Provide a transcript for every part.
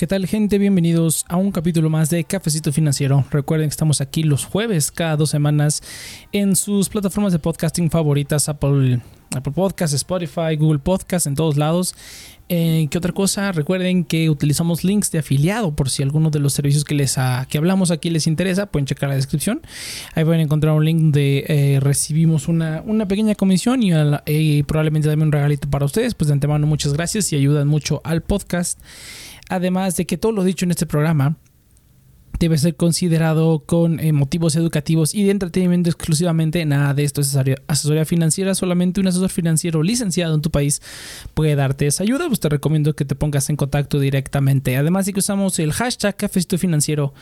¿Qué tal gente? Bienvenidos a un capítulo más de Cafecito Financiero. Recuerden que estamos aquí los jueves cada dos semanas en sus plataformas de podcasting favoritas, Apple, Apple Podcasts, Spotify, Google Podcasts, en todos lados. Eh, ¿Qué otra cosa? Recuerden que utilizamos links de afiliado por si alguno de los servicios que les que hablamos aquí les interesa, pueden checar la descripción. Ahí pueden encontrar un link donde eh, recibimos una, una, pequeña comisión y probablemente también un regalito para ustedes. Pues de antemano muchas gracias y ayudan mucho al podcast. Además de que todo lo dicho en este programa debe ser considerado con eh, motivos educativos y de entretenimiento exclusivamente. Nada de esto es asesoría, financiera. Solamente un asesor financiero licenciado en tu país puede darte esa ayuda. Pues te recomiendo que te pongas en contacto directamente. Además de que usamos el hashtag Cafecito Financiero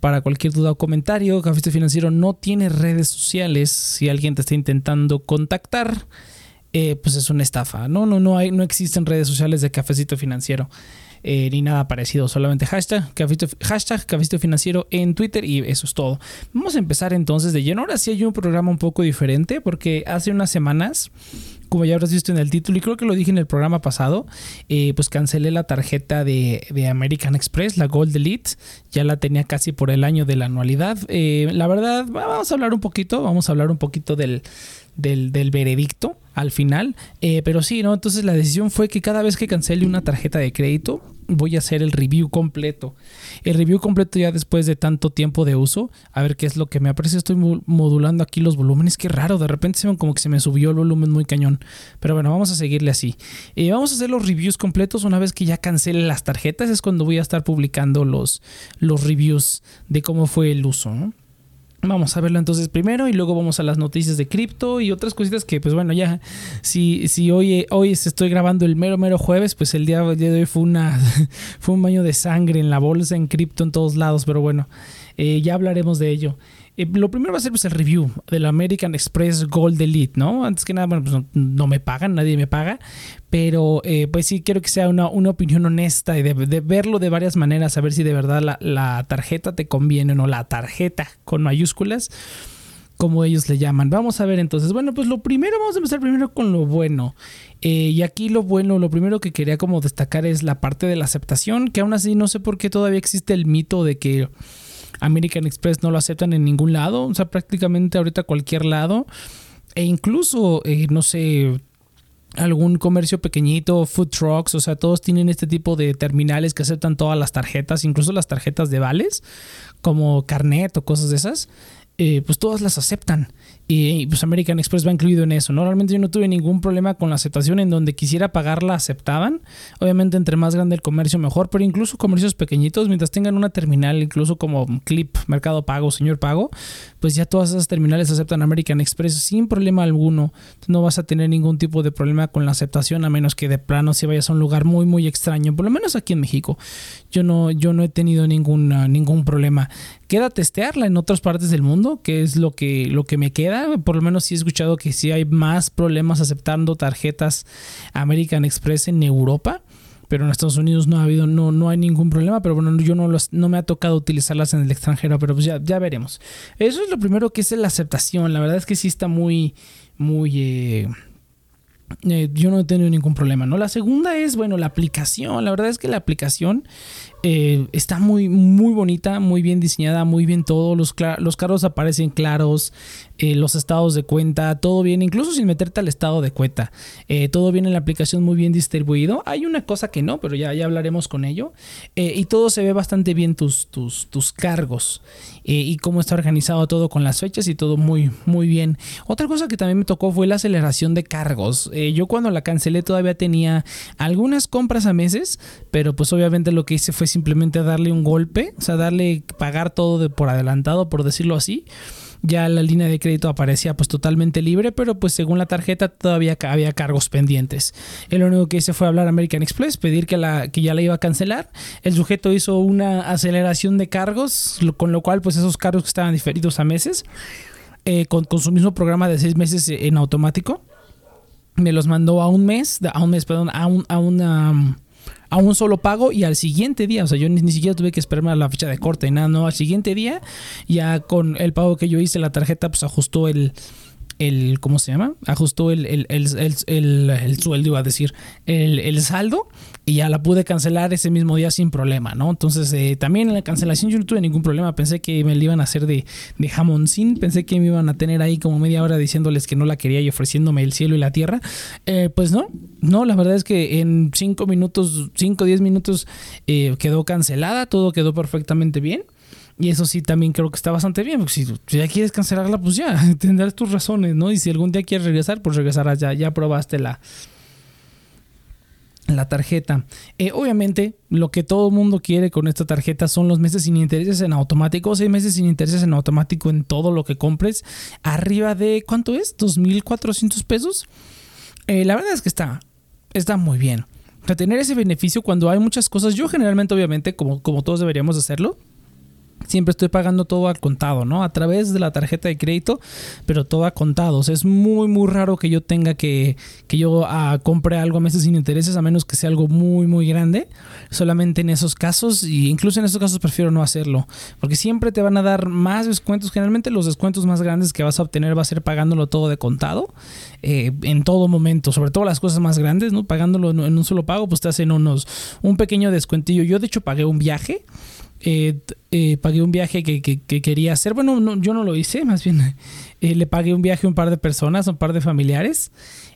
para cualquier duda o comentario. Cafecito Financiero no tiene redes sociales. Si alguien te está intentando contactar, eh, pues es una estafa. No, no, no hay, no existen redes sociales de Cafecito Financiero. Eh, ni nada parecido, solamente hashtag cafito, Financiero en Twitter y eso es todo. Vamos a empezar entonces de lleno. Ahora sí hay un programa un poco diferente porque hace unas semanas como ya habrás visto en el título, y creo que lo dije en el programa pasado, eh, pues cancelé la tarjeta de, American Express, la Gold Elite. Ya la tenía casi por el año de la anualidad. Eh, la verdad, vamos a hablar un poquito, vamos a hablar un poquito del, del, del veredicto al final. Eh, pero sí, ¿no? Entonces la decisión fue que cada vez que cancele una tarjeta de crédito, voy a hacer el review completo. El review completo ya después de tanto tiempo de uso. A ver qué es lo que me aparece. Estoy modulando aquí los volúmenes. Qué raro. De repente se ven como que se me subió el volumen muy cañón. Pero bueno, vamos a seguirle así. Eh, vamos a hacer los reviews completos una vez que ya cancele las tarjetas. Es cuando voy a estar publicando los, los reviews de cómo fue el uso. ¿no? Vamos a verlo entonces primero y luego vamos a las noticias de cripto y otras cositas que pues bueno ya si, si hoy, hoy estoy grabando el mero mero jueves pues el día, de hoy fue una fue un baño de sangre en la bolsa en cripto en todos lados pero bueno eh, ya hablaremos de ello eh, lo primero va a ser pues, el review del American Express Gold Elite, ¿no? Antes que nada, bueno, pues no, me pagan, nadie me paga, pero eh, pues sí quiero que sea una, opinión honesta y de, verlo de varias maneras, a ver si de verdad la, la tarjeta te conviene o no, la tarjeta con mayúsculas como ellos le llaman. Vamos a ver entonces. Bueno, pues lo primero, vamos a empezar primero con lo bueno. Eh, y aquí lo bueno, lo primero que quería como destacar es la parte de la aceptación, que aún así no sé por qué todavía existe el mito de que American Express no lo aceptan en ningún lado, o sea, prácticamente ahorita cualquier lado. E incluso, eh, no sé, algún comercio pequeñito, food trucks, o sea, todos tienen este tipo de terminales que aceptan todas las tarjetas, incluso las tarjetas de vales, como carnet o cosas de esas. Eh, pues todas las aceptan. Y pues American Express va incluido en eso. Normalmente yo no tuve ningún problema con la aceptación en donde quisiera pagarla, aceptaban. Obviamente entre más grande el comercio mejor, pero incluso comercios pequeñitos, mientras tengan una terminal, incluso como Clip, Mercado Pago, Señor Pago, pues ya todas esas terminales aceptan American Express sin problema alguno. No vas a tener ningún tipo de problema con la aceptación a menos que de plano si vayas a un lugar muy muy extraño, por lo menos aquí en México. Yo no, yo no he tenido ningún, ningún problema. Queda testearla en otras partes del mundo, que es lo que, lo que me queda por lo menos sí he escuchado que sí hay más problemas aceptando tarjetas American Express en Europa. Pero en Estados Unidos no ha habido, no, no hay ningún problema. Pero bueno, yo no, no me ha tocado utilizarlas en el extranjero. Pero pues ya, ya veremos. Eso es lo primero que es la aceptación. La verdad es que sí está muy, muy. Eh, eh, yo no he tenido ningún problema, ¿no? La segunda es, bueno, la aplicación. La verdad es que la aplicación eh, está muy, muy bonita, muy bien diseñada, muy bien todo. Los, los carros aparecen claros, eh, los estados de cuenta, todo bien, incluso sin meterte al estado de cuenta. Eh, todo bien en la aplicación, muy bien distribuido. Hay una cosa que no, pero ya, ya hablaremos con ello. y todo se ve bastante bien tus, tus, tus cargos y cómo está organizado todo con las fechas y todo muy, muy bien. Otra cosa que también me tocó fue la aceleración de cargos. yo cuando la cancelé todavía tenía algunas compras a meses, pero pues obviamente lo que hice fue simplemente darle un golpe, o sea, darle, pagar todo de por adelantado, por decirlo así. Ya la línea de crédito aparecía pues totalmente libre, pero pues según la tarjeta todavía había cargos pendientes. El único que hice fue hablar a American Express, pedir que, la, que ya la iba a cancelar. El sujeto hizo una aceleración de cargos, con lo cual pues esos cargos que estaban diferidos a meses, eh, con, su mismo programa de seis meses en automático, me los mandó a un mes, a un mes, perdón, a, un, a una a un solo pago y al siguiente día, o sea, yo ni, siquiera tuve que esperarme a la fecha de corte nada, no, al siguiente día ya con el pago que yo hice la tarjeta pues ajustó el, el ¿cómo se llama? Ajustó el, el, el, sueldo, iba a decir, el, saldo y ya la pude cancelar ese mismo día sin problema, ¿no? Entonces, eh, también en la cancelación yo no tuve ningún problema. Pensé que me la iban a hacer de, de jamoncín, pensé que me iban a tener ahí como media hora diciéndoles que no la quería y ofreciéndome el cielo y la tierra. Eh, pues no, no, la verdad es que en 5 minutos, 5 o 10 minutos eh, quedó cancelada, todo quedó perfectamente bien. Y eso sí, también creo que está bastante bien. Porque si, ya quieres cancelarla, pues ya, tendrás tus razones, ¿no? Y si algún día quieres regresar, pues regresarás ya. Ya probaste la, la tarjeta. Eh, obviamente, lo que todo el mundo quiere con esta tarjeta son los meses sin intereses en automático. Seis meses sin intereses en automático en todo lo que compres. Arriba de, ¿cuánto es? ¿2.400 pesos? Eh, la verdad es que está, está muy bien. O tener ese beneficio cuando hay muchas cosas. Yo generalmente, obviamente, como, como todos deberíamos hacerlo, siempre estoy pagando todo al contado, ¿no? A través de la tarjeta de crédito, pero todo a contados. Es muy, muy raro que yo tenga que, que yo ah, compre algo a meses sin intereses, a menos que sea algo muy, muy grande. Solamente en esos casos, y incluso en esos casos prefiero no hacerlo, porque siempre te van a dar más descuentos. Generalmente los descuentos más grandes que vas a obtener va a ser pagándolo todo de contado, eh, en todo momento, sobre todo las cosas más grandes, ¿no? Pagándolo en un solo pago, pues te hacen unos, un pequeño descuentillo. Yo de hecho pagué un viaje eh, eh, pagué un viaje que, quería hacer. Bueno, yo no lo hice, más bien eh, le pagué un viaje a un par de personas, un par de familiares.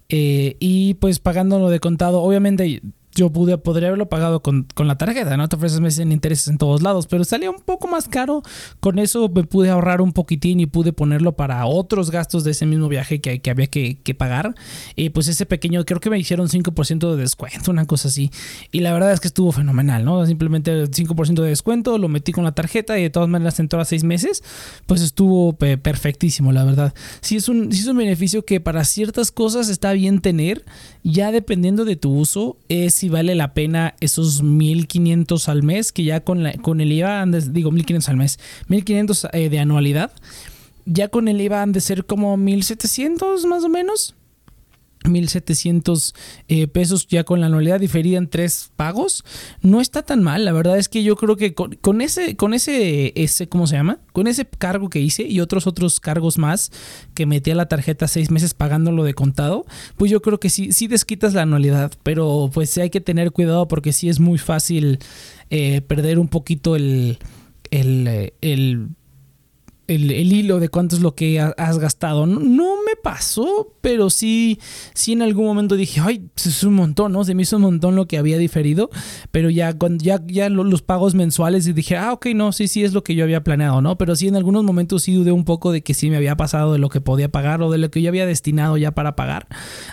y pues pagándolo de contado, obviamente yo pude, podría haberlo pagado con, la tarjeta, ¿no? Te ofreces meses intereses en todos lados, pero salía un poco más caro. Con eso me pude ahorrar un poquitín y pude ponerlo para otros gastos de ese mismo viaje que, que había que, pagar. Y pues ese pequeño, creo que me hicieron 5% de descuento, una cosa así. Y la verdad es que estuvo fenomenal, ¿no? Simplemente 5% de descuento, lo metí con la tarjeta y de todas maneras entró a seis meses, pues estuvo perfectísimo, la verdad. Sí es, un, sí es un beneficio que para ciertas cosas está bien tener, ya dependiendo de tu uso, es si vale la pena esos 1500 al mes, que ya con, la, con el IVA, digo 1500 al mes, 1500 eh, de anualidad, ya con el IVA han de ser como 1700 más o menos. 1.700 eh, pesos ya con la anualidad diferida en tres pagos. No está tan mal. La verdad es que yo creo que con, ese, con ese, ese, ¿cómo se llama? Con ese cargo que hice y otros otros cargos más que metí a la tarjeta seis meses pagándolo de contado, pues yo creo que sí, sí desquitas la anualidad. Pero pues sí hay que tener cuidado porque sí es muy fácil eh, perder un poquito el, el, eh, el el, hilo de cuánto es lo que has gastado. No, me pasó, pero sí, sí en algún momento dije, ay, es un montón, ¿no? Se me hizo un montón lo que había diferido, pero ya cuando ya, ya los pagos mensuales y dije, ah, ok, no, sí, sí es lo que yo había planeado, ¿no? Pero sí en algunos momentos sí dudé un poco de que sí me había pasado de lo que podía pagar o de lo que yo había destinado ya para pagar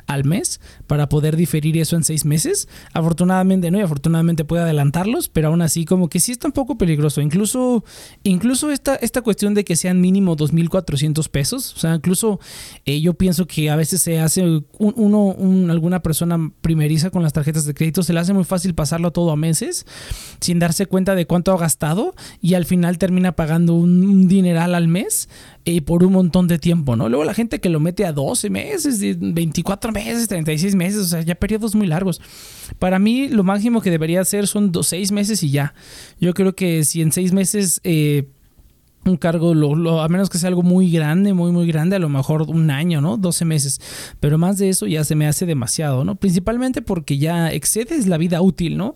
al mes, para poder diferir eso en seis meses. Afortunadamente no, y afortunadamente puedo adelantarlos, pero aún así como que sí está un poco peligroso. Incluso, incluso esta, esta cuestión de que sean mínimo 2.400 pesos. O sea, incluso eh, yo pienso que a veces se hace uno, alguna persona primeriza con las tarjetas de crédito, se le hace muy fácil pasarlo todo a meses sin darse cuenta de cuánto ha gastado y al final termina pagando un dineral al mes y por un montón de tiempo, ¿no? Luego la gente que lo mete a 12 meses, 24 meses, 36 meses, o sea, ya periodos muy largos. Para mí lo máximo que debería hacer son 6 meses y ya. Yo creo que si en 6 meses... Eh, un cargo, lo, a menos que sea algo muy grande, muy, muy grande, a lo mejor un año, ¿no? 12 meses. Pero más de eso ya se me hace demasiado, ¿no? Principalmente porque ya excedes la vida útil, ¿no?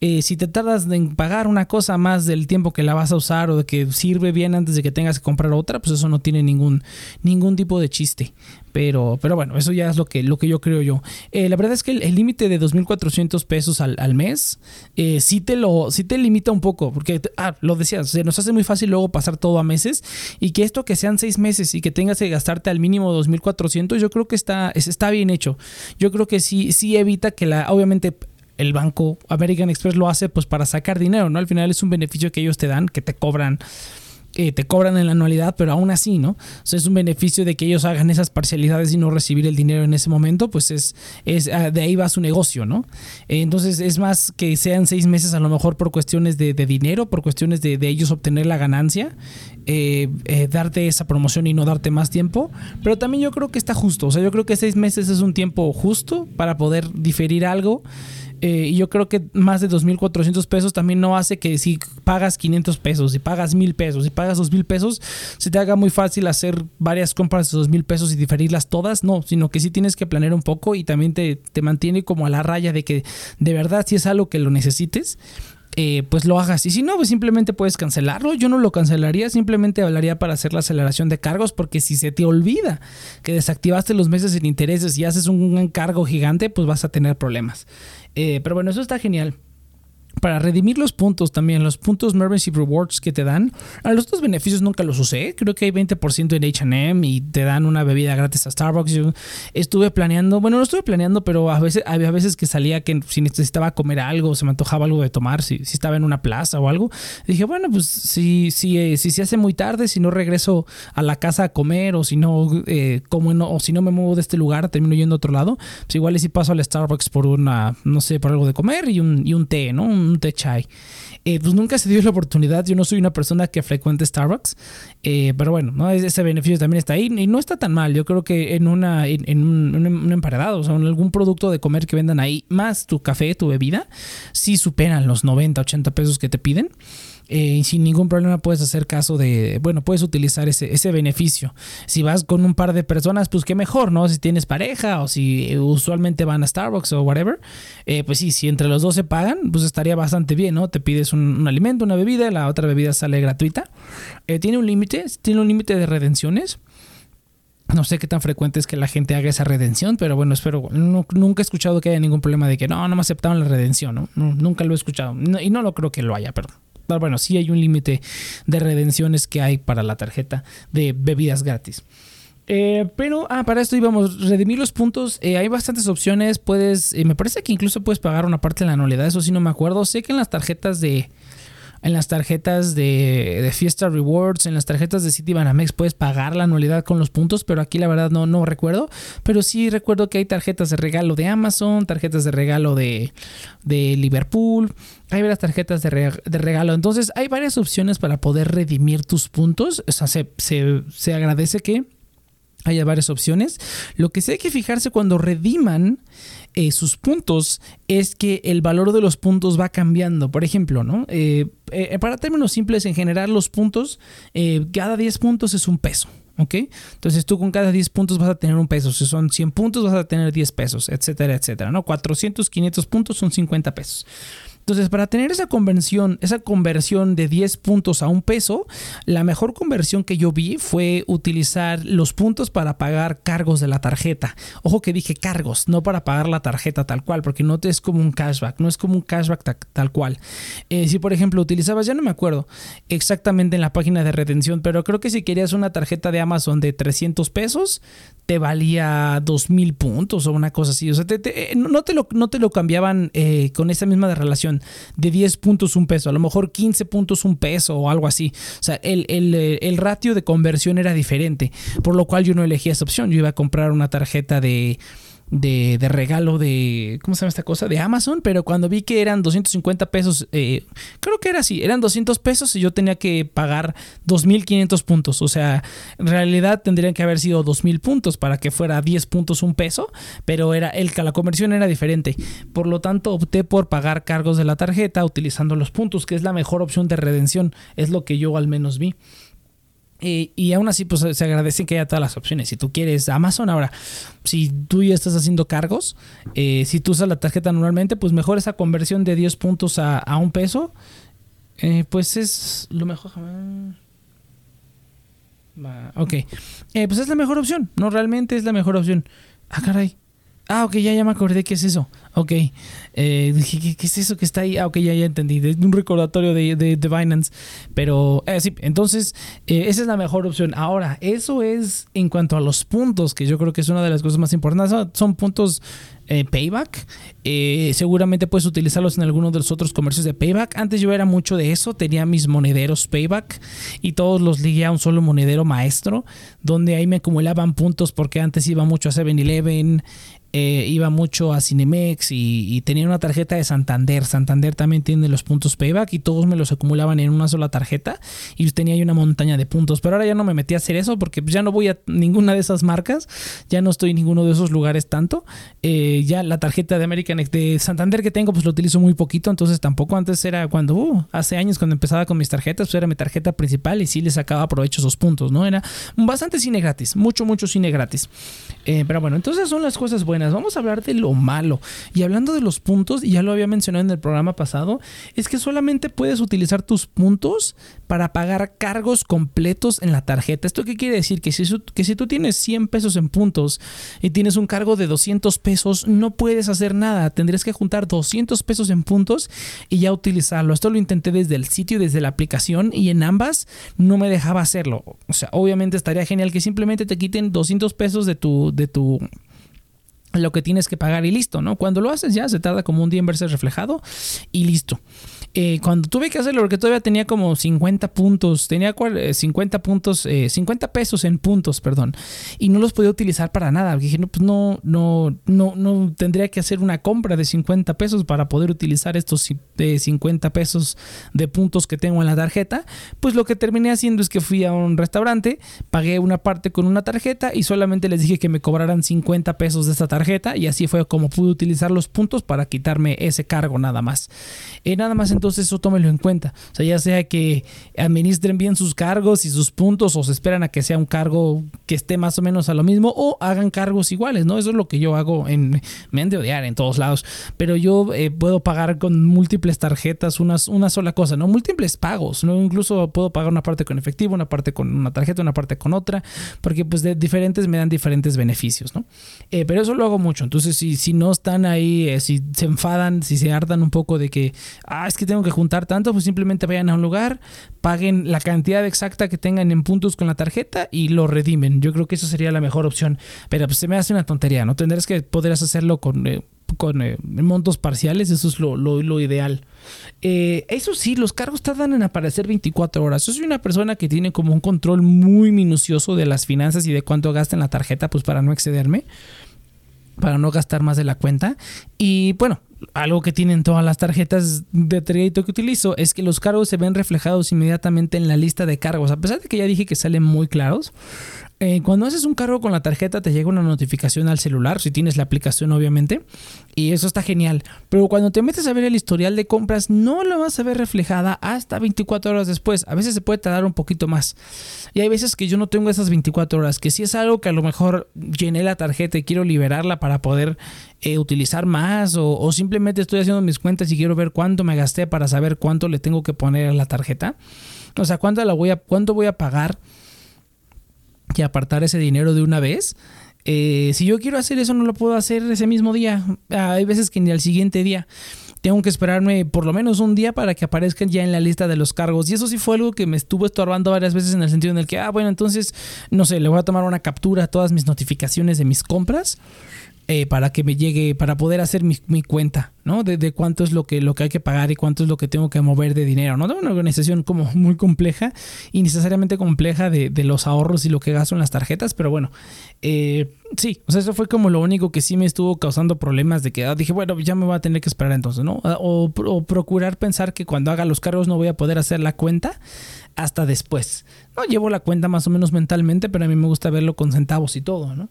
Eh, si te tardas en pagar una cosa más del tiempo que la vas a usar o de que sirve bien antes de que tengas que comprar otra, pues eso no tiene ningún, ningún tipo de chiste. Pero, pero bueno, eso ya es lo que, lo que yo creo yo. Eh, la verdad es que el límite de 2.400 pesos al, al mes eh, sí, te lo, sí te limita un poco, porque, ah, lo decías, se nos hace muy fácil luego pasar todo a meses y que esto que sean seis meses y que tengas que gastarte al mínimo 2.400, yo creo que está, está bien hecho. Yo creo que sí, sí evita que la, obviamente el banco American Express lo hace pues para sacar dinero, ¿no? Al final es un beneficio que ellos te dan, que te cobran te cobran en la anualidad, pero aún así, ¿no? O sea, es un beneficio de que ellos hagan esas parcialidades y no recibir el dinero en ese momento, pues es, es ah, de ahí va su negocio, ¿no? entonces es más que sean seis meses a lo mejor por cuestiones de, dinero, por cuestiones de, ellos obtener la ganancia, eh, eh, darte esa promoción y no darte más tiempo, pero también yo creo que está justo, o sea, yo creo que seis meses es un tiempo justo para poder diferir algo Eh, y yo creo que más de 2.400 pesos también no hace que si pagas 500 pesos, si pagas 1.000 pesos, si pagas 2.000 pesos, se te haga muy fácil hacer varias compras de 2.000 pesos y diferirlas todas. No, sino que sí tienes que planear un poco y también te, te mantiene como a la raya de que de verdad si es algo que lo necesites eh, pues lo hagas. Y si no, pues simplemente puedes cancelarlo. Yo no lo cancelaría, simplemente hablaría para hacer la aceleración de cargos, porque si se te olvida que desactivaste los meses sin intereses y haces un encargo gigante, pues vas a tener problemas. Eh, pero bueno, eso está genial para redimir los puntos también, los puntos Membership Rewards que te dan. A los otros beneficios nunca los usé. Creo que hay 20% en HM y te dan una bebida gratis a Starbucks. Yo estuve planeando, bueno, no estuve planeando, pero a veces había veces que salía que si necesitaba comer algo, se me antojaba algo de tomar, si, si estaba en una plaza o algo. Dije, bueno, pues si, si, eh, si se hace muy tarde, si no regreso a la casa a comer o si no, eh, como no, o si no me muevo de este lugar, termino yendo a otro lado, pues igual si paso al Starbucks por una, no sé, por algo de comer y un, y un té, ¿no? Un té chai. Eh, pues nunca se dio la oportunidad. Yo no soy una persona que frecuente Starbucks, eh, pero bueno, ¿no? ese beneficio también está ahí y no está tan mal. Yo creo que en, una, en, un, emparedado, o sea, en algún producto de comer que vendan ahí, más tu café, tu bebida, sí superan los 90, 80 pesos que te piden. Eh, sin ningún problema puedes hacer caso de, bueno, puedes utilizar ese, ese beneficio. Si vas con un par de personas, pues qué mejor, ¿no? Si tienes pareja o si usualmente van a Starbucks o whatever, eh, pues sí, si entre los dos se pagan, pues estaría bastante bien, ¿no? Te pides un, alimento, una bebida, la otra bebida sale gratuita. Eh, tiene un límite, tiene un límite de redenciones. No sé qué tan frecuente es que la gente haga esa redención, pero bueno, espero. nunca he escuchado que haya ningún problema de que no, no me aceptaron la redención, ¿no? nunca lo he escuchado. y no lo creo que lo haya, perdón bueno, sí hay un límite de redenciones que hay para la tarjeta de bebidas gratis. Eh, pero, ah, para esto íbamos, redimir los puntos. Eh, hay bastantes opciones. Puedes, eh, me parece que incluso puedes pagar una parte de la anualidad. Eso sí no me acuerdo. Sé que en las tarjetas de, en las tarjetas de, Fiesta Rewards, en las tarjetas de Citibanamex puedes pagar la anualidad con los puntos, pero aquí la verdad no, no recuerdo. Pero sí recuerdo que hay tarjetas de regalo de Amazon, tarjetas de regalo de, de Liverpool, hay varias tarjetas de, regalo. Entonces hay varias opciones para poder redimir tus puntos. O sea, se, se agradece que haya varias opciones. Lo que sí hay que fijarse cuando rediman eh, sus puntos es que el valor de los puntos va cambiando. Por ejemplo, ¿no? Eh, eh, para términos simples, en general, los puntos, cada 10 puntos es un peso. ¿Ok? Entonces tú con cada 10 puntos vas a tener un peso. Si son 100 puntos vas a tener 10 pesos, etcétera, etcétera. ¿no? 400, 500 puntos son 50 pesos. Entonces, para tener esa conversión, esa conversión de 10 puntos a un peso, la mejor conversión que yo vi fue utilizar los puntos para pagar cargos de la tarjeta. Ojo que dije cargos, no para pagar la tarjeta tal cual, porque no te es como un cashback, no es como un cashback tal, cual. Eh, si por ejemplo utilizabas, ya no me acuerdo exactamente en la página de retención, pero creo que si querías una tarjeta de Amazon de 300 pesos, te valía 2000 puntos o una cosa así. O sea, eh, no, te lo, no te lo cambiaban eh, con esa misma de de 10 puntos un peso, a lo mejor 15 puntos un peso o algo así. O sea, el, el, eh, el ratio de conversión era diferente, por lo cual yo no elegí esa opción. Yo iba a comprar una tarjeta de de, de, regalo de, ¿cómo se llama esta cosa? De Amazon, pero cuando vi que eran 250 pesos, eh, creo que era así, eran 200 pesos y yo tenía que pagar 2.500 puntos. O sea, en realidad tendrían que haber sido 2.000 puntos para que fuera 10 puntos un peso, pero era el, la conversión era diferente. Por lo tanto, opté por pagar cargos de la tarjeta utilizando los puntos, que es la mejor opción de redención, es lo que yo al menos vi. Eh, y aún así, pues se agradece que haya todas las opciones. Si tú quieres Amazon, ahora, si tú ya estás haciendo cargos, eh, si tú usas la tarjeta normalmente, pues mejor esa conversión de 10 puntos a, un peso, eh, pues es lo mejor. Ok, pues es la mejor opción, no realmente es la mejor opción. Ah, caray. Ah, ok, ya, ya me acordé qué es eso. Ok. Eh, dije, ¿qué, es eso que está ahí? Ah, ok, ya, ya entendí. De un recordatorio de, de, Binance. Pero eh, sí, entonces, eh, esa es la mejor opción. Ahora, eso es en cuanto a los puntos, que yo creo que es una de las cosas más importantes. Son puntos payback. seguramente puedes utilizarlos en alguno de los otros comercios de payback. Antes yo era mucho de eso. Tenía mis monederos payback y todos los ligué a un solo monedero maestro, donde ahí me acumulaban puntos porque antes iba mucho a 7-Eleven. Eh, iba mucho a Cinemex y, tenía una tarjeta de Santander. Santander también tiene los puntos payback y todos me los acumulaban en una sola tarjeta y tenía ahí una montaña de puntos. Pero ahora ya no me metí a hacer eso porque ya no voy a ninguna de esas marcas, ya no estoy en ninguno de esos lugares tanto. Eh, ya la tarjeta de American de Santander que tengo pues lo utilizo muy poquito, entonces tampoco antes era cuando, uh, hace años cuando empezaba con mis tarjetas, pues era mi tarjeta principal y sí le sacaba provecho esos puntos, ¿no? Era bastante cine gratis, mucho, mucho cine gratis. Eh, pero bueno, entonces son las cosas buenas. Vamos a hablar de lo malo. Y hablando de los puntos, y ya lo había mencionado en el programa pasado, es que solamente puedes utilizar tus puntos para pagar cargos completos en la tarjeta. ¿Esto qué quiere decir? Que si, que si tú tienes 100 pesos en puntos y tienes un cargo de 200 pesos, no puedes hacer nada. Tendrías que juntar 200 pesos en puntos y ya utilizarlo. Esto lo intenté desde el sitio, desde la aplicación y en ambas no me dejaba hacerlo. O sea, obviamente estaría genial que simplemente te quiten 200 pesos de tu, de tu lo que tienes que pagar y listo, ¿no? Cuando lo haces ya se tarda como un día en verse reflejado y listo. Eh, cuando tuve que hacerlo, porque todavía tenía como 50 puntos, tenía 50 eh, puntos, 50 eh, pesos en puntos, perdón, y no los podía utilizar para nada. Dije, no, pues no, no, no, no tendría que hacer una compra de 50 pesos para poder utilizar estos 50 pesos de puntos que tengo en la tarjeta. Pues lo que terminé haciendo es que fui a un restaurante, pagué una parte con una tarjeta y solamente les dije que me cobraran 50 pesos de esta tarjeta y así fue como pude utilizar los puntos para quitarme ese cargo nada más. nada más entonces eso tómelo en cuenta. O sea, ya sea que administren bien sus cargos y sus puntos o se esperan a que sea un cargo que esté más o menos a lo mismo o hagan cargos iguales, ¿no? Eso es lo que yo hago en... Me han de odiar en todos lados, pero yo eh, puedo pagar con múltiples tarjetas una, una sola cosa, ¿no? Múltiples pagos, ¿no? Incluso puedo pagar una parte con efectivo, una parte con una tarjeta, una parte con otra, porque pues de diferentes me dan diferentes beneficios, ¿no? Eh, pero eso lo hago mucho, entonces si, si no están ahí, eh, si se enfadan, si se hartan un poco de que, ah, es que tengo que juntar tanto, pues simplemente vayan a un lugar, paguen la cantidad exacta que tengan en puntos con la tarjeta y lo redimen. Yo creo que eso sería la mejor opción. Pero pues se me hace una tontería, ¿no? Tendrás que podrás hacerlo con... Eh, con eh, montos parciales, eso es lo, ideal. Eh, eso sí, los cargos tardan en aparecer 24 horas. Yo soy una persona que tiene como un control muy minucioso de las finanzas y de cuánto gasta en la tarjeta, pues para no excederme, para no gastar más de la cuenta. Y bueno, algo que tienen todas las tarjetas de crédito que utilizo es que los cargos se ven reflejados inmediatamente en la lista de cargos. A pesar de que ya dije que salen muy claros, eh, cuando haces un cargo con la tarjeta te llega una notificación al celular, si tienes la aplicación obviamente, y eso está genial. Pero cuando te metes a ver el historial de compras no lo vas a ver reflejada hasta 24 horas después. A veces se puede tardar un poquito más. Y hay veces que yo no tengo esas 24 horas, que si es algo que a lo mejor llené la tarjeta y quiero liberarla para poder eh, utilizar más o, o simplemente estoy haciendo mis cuentas y quiero ver cuánto me gasté para saber cuánto le tengo que poner a la tarjeta. O sea, cuánto, la voy a, cuánto voy a pagar que apartar ese dinero de una vez. Eh, si yo quiero hacer eso, no lo puedo hacer ese mismo día. Ah, hay veces que ni al siguiente día. Tengo que esperarme por lo menos un día para que aparezcan ya en la lista de los cargos. Y eso sí fue algo que me estuvo estorbando varias veces en el sentido en el que, ah, bueno, entonces, no sé, le voy a tomar una captura a todas mis notificaciones de mis compras eh, para que me llegue, para poder hacer mi, cuenta, ¿no? De, cuánto es lo que, lo que hay que pagar y cuánto es lo que tengo que mover de dinero, ¿no? De una organización como muy compleja y necesariamente compleja de, los ahorros y lo que gasto en las tarjetas, pero bueno, eh, sí, o sea, eso fue como lo único que sí me estuvo causando problemas de que ah, dije, bueno, ya me voy a tener que esperar entonces, ¿no? Ah, o, o procurar pensar que cuando haga los cargos no voy a poder hacer la cuenta hasta después. No llevo la cuenta más o menos mentalmente, pero a mí me gusta verlo con centavos y todo, ¿no?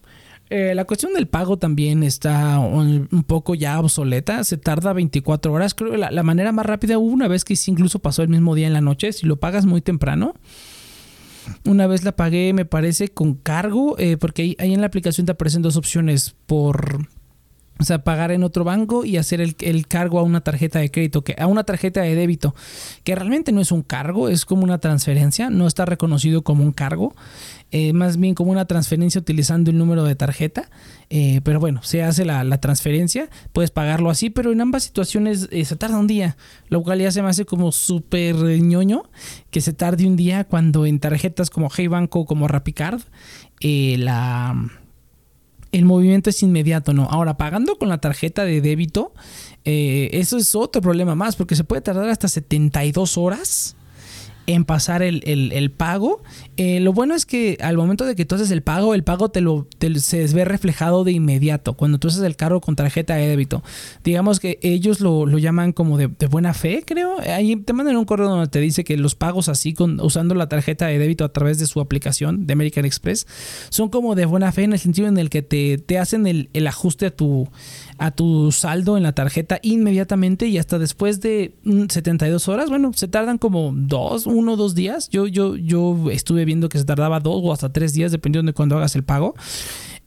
Eh, la cuestión del pago también está un, poco ya obsoleta. Se tarda 24 horas. Creo que la, manera más rápida, una vez que incluso pasó el mismo día en la noche, si lo pagas muy temprano. Una vez la pagué, me parece, con cargo, eh, porque ahí, en la aplicación te aparecen dos opciones por... O sea, pagar en otro banco y hacer el, el, cargo a una tarjeta de crédito, que, a una tarjeta de débito, que realmente no es un cargo, es como una transferencia, no está reconocido como un cargo. Eh, más bien como una transferencia utilizando el número de tarjeta. Eh, pero bueno, se hace la, transferencia, puedes pagarlo así, pero en ambas situaciones eh, se tarda un día, lo cual ya se me hace como súper ñoño que se tarde un día cuando en tarjetas como Hey Banco, como Rapicard, la el movimiento es inmediato, ¿no? Ahora, pagando con la tarjeta de débito, eso es otro problema más, porque se puede tardar hasta 72 horas en pasar el, pago. Eh, lo bueno es que al momento de que tú haces el pago, el pago te lo se ve reflejado de inmediato cuando tú haces el cargo con tarjeta de débito. Digamos que ellos lo, llaman como de, buena fe, creo. Ahí te mandan un correo donde te dice que los pagos así con, usando la tarjeta de débito a través de su aplicación de American Express son como de buena fe en el sentido en el que te, te hacen el, el ajuste a tu a tu saldo en la tarjeta inmediatamente y hasta después de 72 mm, horas. Bueno, se tardan como dos, uno o dos días. Yo, yo, yo estuve viendo que se tardaba dos o hasta tres días dependiendo de cuando hagas el pago.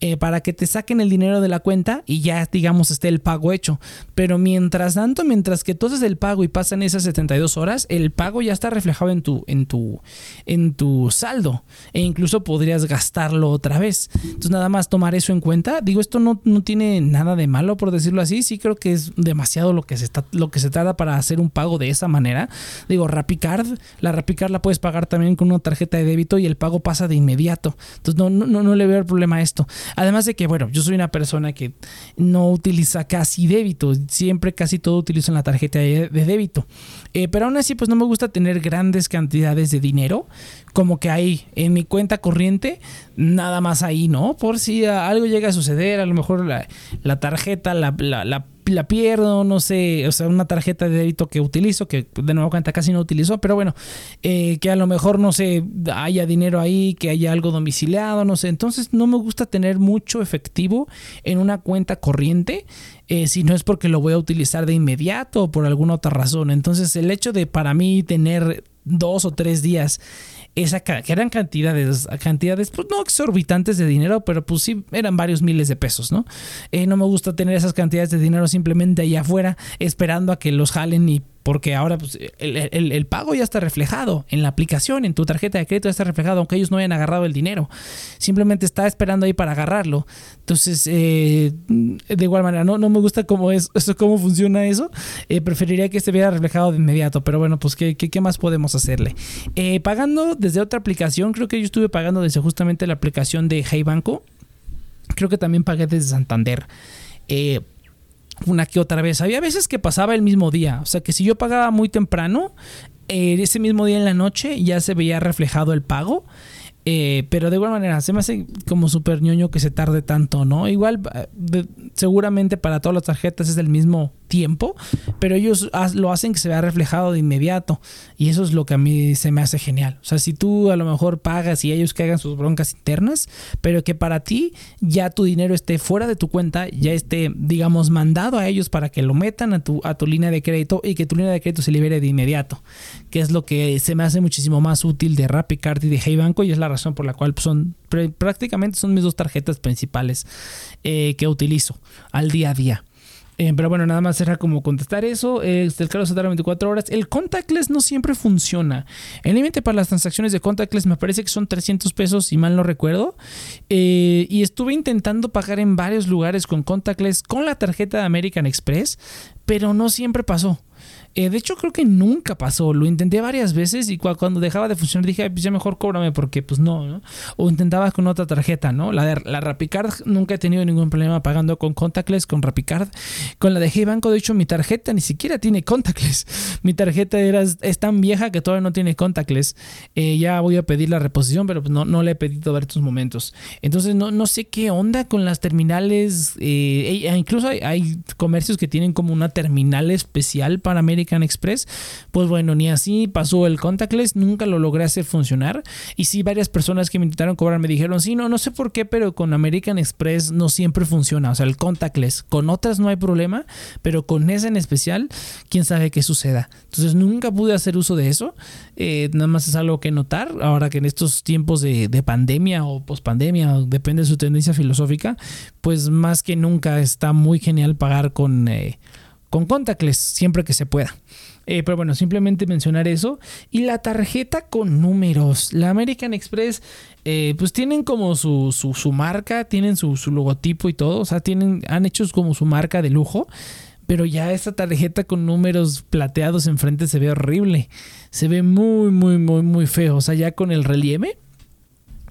Eh, para que te saquen el dinero de la cuenta y ya, digamos, esté el pago hecho. Pero mientras tanto, mientras que tú haces el pago y pasan esas 72 horas, el pago ya está reflejado en tu, en tu, en tu saldo e incluso podrías gastarlo otra vez. Entonces, nada más tomar eso en cuenta. Digo, esto no, no tiene nada de malo, por decirlo así. Sí creo que es demasiado lo que se, está, lo que se tarda para hacer un pago de esa manera. Digo, RapiCard, la RapiCard la puedes pagar también con una tarjeta de débito y el pago pasa de inmediato. Entonces, no, no, no le veo el problema a esto. Además de que, bueno, yo soy una persona que no utiliza casi débito, siempre casi todo utilizo en la tarjeta de, débito. Eh, pero aún así, pues no me gusta tener grandes cantidades de dinero, como que ahí en mi cuenta corriente, nada más ahí, ¿no? Por si algo llega a suceder, a lo mejor la, tarjeta la pierdo, no sé, o sea, una tarjeta de débito que utilizo, que de nuevo cuenta casi no utilizo, pero bueno, eh, que a lo mejor, no sé, haya dinero ahí, que haya algo domiciliado, no sé. Entonces no me gusta tener mucho efectivo en una cuenta corriente. Eh, si no es porque lo voy a utilizar de inmediato o por alguna otra razón. Entonces el hecho de para mí tener dos o tres días esa que eran cantidades, cantidades pues no exorbitantes de dinero, pero pues sí eran varios miles de pesos, ¿no? Eh, no me gusta tener esas cantidades de dinero simplemente allá afuera esperando a que los jalen y porque ahora pues, el, pago ya está reflejado en la aplicación, en tu tarjeta de crédito ya está reflejado, aunque ellos no hayan agarrado el dinero. Simplemente está esperando ahí para agarrarlo. Entonces, eh, de igual manera, no, no me gusta cómo, es, cómo funciona eso. Eh, preferiría que esté viera reflejado de inmediato, pero bueno, pues ¿qué, qué, más podemos hacerle? Eh, pagando desde otra aplicación, creo que yo estuve pagando desde justamente la aplicación de Hey Banco. Creo que también pagué desde Santander. Eh, una que otra vez. Había veces que pasaba el mismo día. O sea que si yo pagaba muy temprano, eh, ese mismo día en la noche ya se veía reflejado el pago. Eh, pero de igual manera, se me hace como súper ñoño que se tarde tanto, ¿no? Igual, eh, seguramente para todas las tarjetas es el mismo tiempo, pero ellos lo hacen que se vea reflejado de inmediato. Y eso es lo que a mí se me hace genial. O sea, si tú a lo mejor pagas y ellos que sus broncas internas, pero que para ti ya tu dinero esté fuera de tu cuenta, ya esté, digamos, mandado a ellos para que lo metan a tu, a tu línea de crédito y que tu línea de crédito se libere de inmediato, que es lo que se me hace muchísimo más útil de RappiCard y de Hey Banco y es la razón por la cual son prácticamente son mis dos tarjetas principales eh, que utilizo al día a día. Eh, pero bueno, nada más era como contestar eso. Eh, el cargo se tarda 24 horas. El contactless no siempre funciona. El límite para las transacciones de contactless me parece que son 300 pesos, si mal no recuerdo. Eh, y estuve intentando pagar en varios lugares con contactless con la tarjeta de American Express, pero no siempre pasó. Eh, de hecho, creo que nunca pasó. Lo intenté varias veces y cuando dejaba de funcionar dije, pues ya mejor cóbrame porque pues no, ¿no? O intentaba con otra tarjeta, ¿no? La de la Rapicard nunca he tenido ningún problema pagando con contactless, con Rapicard. Con la de Hey Banco, de hecho, mi tarjeta ni siquiera tiene contactless. Mi tarjeta era, es tan vieja que todavía no tiene contactless. Eh, ya voy a pedir la reposición, pero pues no, no le he pedido ver estos momentos. Entonces, no, no sé qué onda con las terminales. Eh, e incluso hay, hay comercios que tienen como una terminal especial para América American Express, pues bueno, ni así pasó el contactless, nunca lo logré hacer funcionar. Y sí, varias personas que me intentaron cobrar me dijeron, sí, no, no sé por qué, pero con American Express no siempre funciona, o sea, el contactless. Con otras no hay problema, pero con esa en especial, quién sabe qué suceda. Entonces nunca pude hacer uso de eso. Eh, nada más es algo que notar, ahora que en estos tiempos de, pandemia o pospandemia, depende de su tendencia filosófica, pues más que nunca está muy genial pagar con... Eh, con contactless siempre que se pueda. Eh, pero bueno, simplemente mencionar eso. Y la tarjeta con números. La American Express, eh, pues tienen como su, su, marca, tienen su, su, logotipo y todo. O sea, tienen, han hecho como su marca de lujo. Pero ya esta tarjeta con números plateados enfrente se ve horrible. Se ve muy, muy, muy, muy feo. O sea, ya con el relieve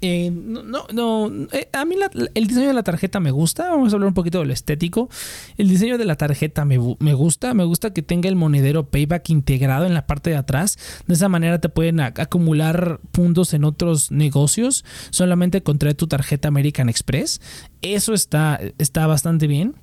Eh, no, no, eh, a mí el diseño de la tarjeta me gusta. Vamos a hablar un poquito de lo estético. El diseño de la tarjeta me, gusta. Me gusta que tenga el monedero payback integrado en la parte de atrás. De esa manera te pueden acumular puntos en otros negocios solamente con tu tarjeta American Express. Eso está, está bastante bien.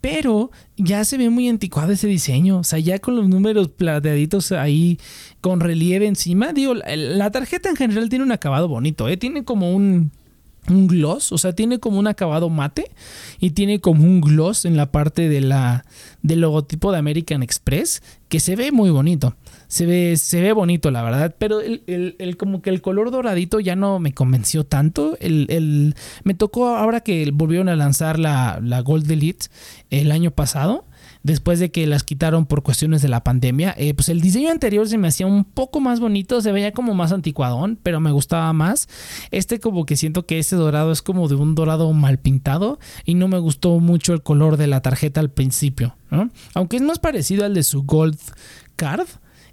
Pero ya se ve muy anticuado ese diseño. O sea, ya con los números plateaditos ahí con relieve encima. Digo, la tarjeta en general tiene un acabado bonito, ¿eh? Tiene como un, un gloss, o sea, tiene como un acabado mate y tiene como un gloss en la parte de la, del logotipo de American Express que se ve muy bonito. Se ve, se ve bonito, la verdad, pero el, como que el color doradito ya no me convenció tanto. El, me tocó ahora que volvieron a lanzar la, la Gold Elite el año pasado después de que las quitaron por cuestiones de la pandemia. Eh, pues el diseño anterior se me hacía un poco más bonito, se veía como más anticuadón, pero me gustaba más. Este como que siento que ese dorado es como de un dorado mal pintado y no me gustó mucho el color de la tarjeta al principio, Aunque es más parecido al de su Gold Card.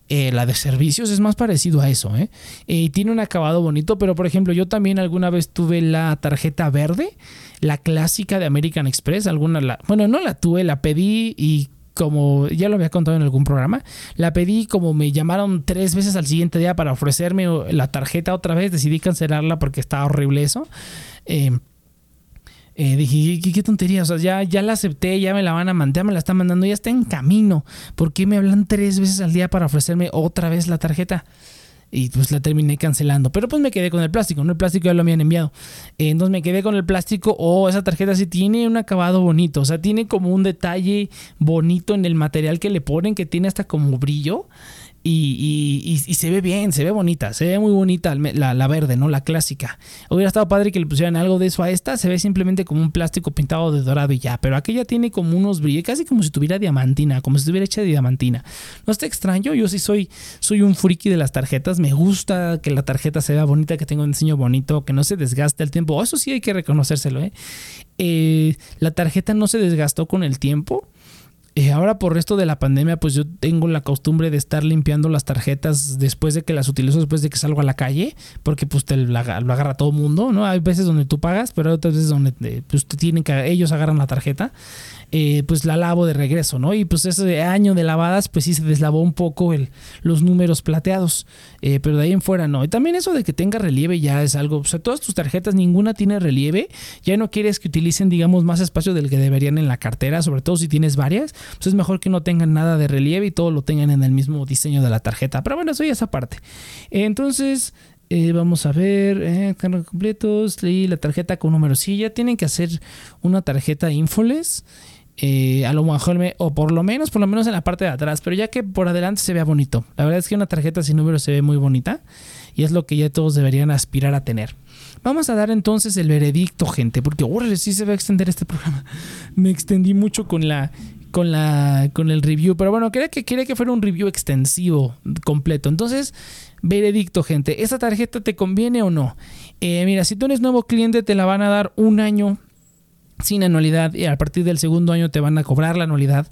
Eh, la de servicios es más parecido a eso, ¿eh? ¿eh? tiene un acabado bonito, pero por ejemplo, yo también alguna vez tuve la tarjeta verde, la clásica de American Express. Alguna la, bueno, no la tuve, la pedí y como ya lo había contado en algún programa, la pedí como me llamaron tres veces al siguiente día para ofrecerme la tarjeta otra vez, decidí cancelarla porque estaba horrible eso. Eh, eh, dije, ¿qué, tontería, o sea, ya, ya la acepté, ya me la van a mandar, me la están mandando, ya está en camino. ¿Por qué me hablan tres veces al día para ofrecerme otra vez la tarjeta? Y pues la terminé cancelando. Pero pues me quedé con el plástico, ¿no? El plástico ya lo habían enviado. entonces me quedé con el plástico. Oh, esa tarjeta sí tiene un acabado bonito. O sea, tiene como un detalle bonito en el material que le ponen, que tiene hasta como brillo. Y, se ve bien, se ve bonita, se ve muy bonita la, verde, ¿no? La clásica. Hubiera estado padre que le pusieran algo de eso a esta, se ve simplemente como un plástico pintado de dorado y ya, pero aquella tiene como unos brillos, casi como si tuviera diamantina, como si estuviera hecha de diamantina. No está extraño, yo sí soy, soy un friki de las tarjetas, me gusta que la tarjeta se vea bonita, que tenga un diseño bonito, que no se desgaste el tiempo, eso sí hay que reconocérselo, ¿eh? Eh, la tarjeta no se desgastó con el tiempo eh, ahora por resto de la pandemia, pues yo tengo la costumbre de estar limpiando las tarjetas después de que las utilizo, después de que salgo a la calle, porque pues te lo agarra todo el mundo, ¿no? Hay veces donde tú pagas, pero hay otras veces donde eh, pues, te tienen que, ellos agarran la tarjeta. Eh, pues la lavo de regreso, ¿no? Y pues ese año de lavadas, pues sí se deslavó un poco el, los números plateados, eh, pero de ahí en fuera no. Y también eso de que tenga relieve ya es algo, o sea, todas tus tarjetas, ninguna tiene relieve, ya no quieres que utilicen, digamos, más espacio del que deberían en la cartera, sobre todo si tienes varias, pues es mejor que no tengan nada de relieve y todo lo tengan en el mismo diseño de la tarjeta. Pero bueno, eso ya es aparte. Entonces... Eh, vamos a ver, eh, completos, leí la tarjeta con números. Sí, ya tienen que hacer una tarjeta Infoles. Eh, a lo mejor o por lo menos, por lo menos en la parte de atrás, pero ya que por adelante se vea bonito. La verdad es que una tarjeta sin números se ve muy bonita y es lo que ya todos deberían aspirar a tener. Vamos a dar entonces el veredicto, gente, porque órale, sí se va a extender este programa. Me extendí mucho con la con la con el review, pero bueno, quería que quería que fuera un review extensivo completo. Entonces, veredicto, gente, ¿esta tarjeta te conviene o no? Eh, mira, si tú eres nuevo cliente te la van a dar un año sin anualidad y a partir del segundo año te van a cobrar la anualidad.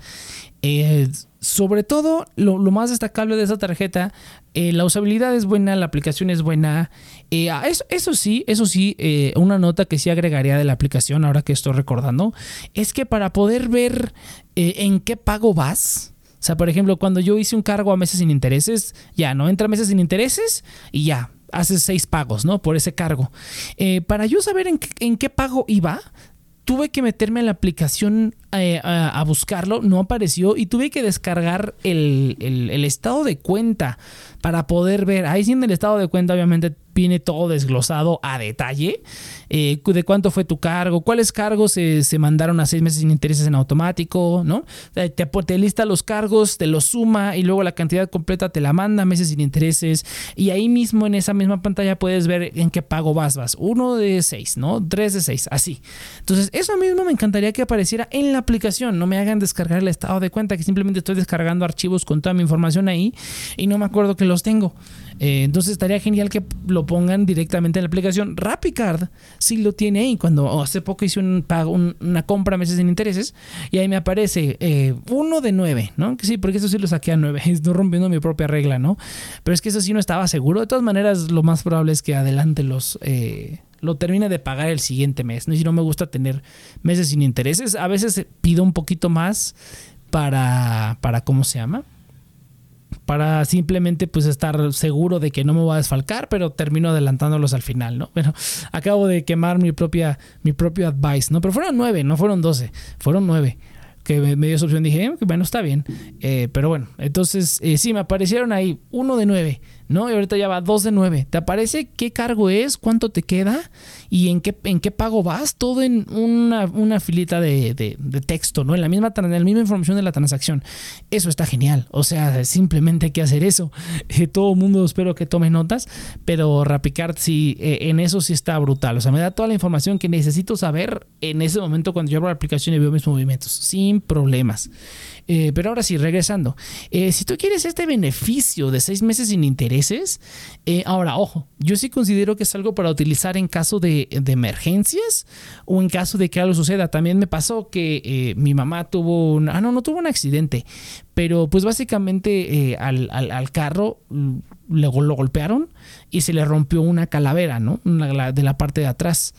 Eh, sobre todo, lo, más destacable de esa tarjeta, eh, la usabilidad es buena, la aplicación es buena. Eh, eso, eso, sí, eso sí, una nota que sí agregaría de la aplicación, ahora que estoy recordando, es que para poder ver en qué pago vas, o sea, por ejemplo, cuando yo hice un cargo a meses sin intereses, ya, no entra meses sin intereses y ya, haces seis pagos, ¿no? Por ese cargo. para yo saber en qué pago iba, tuve que meterme a la aplicación eh, a, buscarlo, no apareció y tuve que descargar el, el, estado de cuenta para poder ver. Ahí sí en el estado de cuenta obviamente viene todo desglosado a detalle eh, de cuánto fue tu cargo, cuáles cargos se, mandaron a seis meses sin intereses en automático, ¿no? Te, te, lista los cargos, te los suma y luego la cantidad completa te la manda a meses sin intereses y ahí mismo en esa misma pantalla puedes ver en qué pago vas, vas. Uno de seis, ¿no? Tres de seis, así. Entonces eso mismo me encantaría que apareciera en la aplicación, no me hagan descargar el estado de cuenta, que simplemente estoy descargando archivos con toda mi información ahí y no me acuerdo que los tengo. Eh, entonces estaría genial que lo lo pongan directamente en la aplicación. RappiCard sí lo tiene ahí. Cuando hace poco hice un pago, una compra meses sin intereses y ahí me aparece eh, uno de nueve, ¿no? Que sí, porque eso sí lo saqué a nueve. Estoy rompiendo mi propia regla, ¿no? Pero es que eso sí no estaba seguro. De todas maneras, lo más probable es que adelante los... Eh, lo termine de pagar el siguiente mes. ¿no? Y si no me gusta tener meses sin intereses, a veces pido un poquito más para, para ¿cómo se llama? Para simplemente pues estar seguro de que no me voy a desfalcar, pero termino adelantándolos al final, ¿no? Bueno, acabo de quemar mi propia mi propio advice, ¿no? Pero fueron nueve, no fueron doce, fueron nueve que me dio esa opción. Dije, eh, bueno, está bien. Eh, pero bueno, entonces eh, sí, me aparecieron ahí uno de nueve. ¿No? Y ahorita ya va 2 de 9. ¿Te aparece qué cargo es, cuánto te queda y en qué, en qué pago vas? Todo en una, filita de, texto, ¿no? En la, misma, en la misma información de la transacción. Eso está genial. O sea, simplemente hay que hacer eso. Eh, todo el mundo espero que tome notas, pero Rapicard sí, eh, en eso sí está brutal. O sea, me da toda la información que necesito saber en ese momento cuando yo abro la aplicación y veo mis movimientos, sin problemas. Eh, pero ahora sí, regresando. Eh, si tú quieres este beneficio de seis meses sin intereses, eh, ahora, ojo, yo sí considero que es algo para utilizar en caso de, emergencias o en caso de que algo suceda. También me pasó que mi mamá tuvo un... Ah, no, no tuvo un accidente, pero pues básicamente al, carro mm, le, lo golpearon y se le rompió una calavera, ¿no? de la parte de atrás.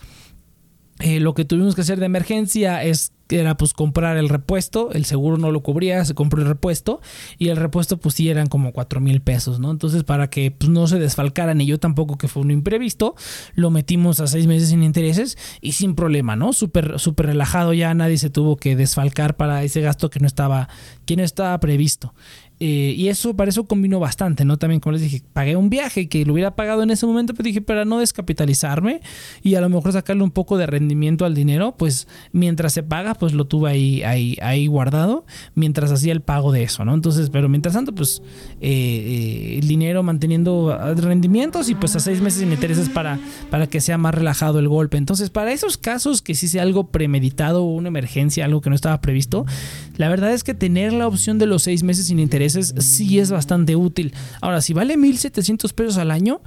lo que tuvimos que hacer de emergencia es era pues comprar el repuesto, el seguro no lo cubría, se compró el repuesto y el repuesto pues sí eran como 4 mil pesos, ¿no? Entonces para que pues, no se desfalcaran y yo tampoco que fue un imprevisto, lo metimos a seis meses sin intereses y sin problema, ¿no? Súper súper relajado ya, nadie se tuvo que desfalcar para ese gasto que no estaba, que no estaba previsto. Eh, y eso, para eso combinó bastante, ¿no? También, como les dije, pagué un viaje que lo hubiera pagado en ese momento, pero dije, para no descapitalizarme y a lo mejor sacarle un poco de rendimiento al dinero, pues mientras se paga, pues lo tuve ahí, ahí, ahí guardado, mientras hacía el pago de eso, ¿no? Entonces, pero mientras tanto, pues eh, eh, el dinero manteniendo rendimientos y pues a seis meses sin intereses para, para que sea más relajado el golpe. Entonces, para esos casos que sí sea algo premeditado o una emergencia, algo que no estaba previsto, la verdad es que tener la opción de los seis meses sin intereses sí es bastante útil. Ahora, si vale 1.700 pesos al año,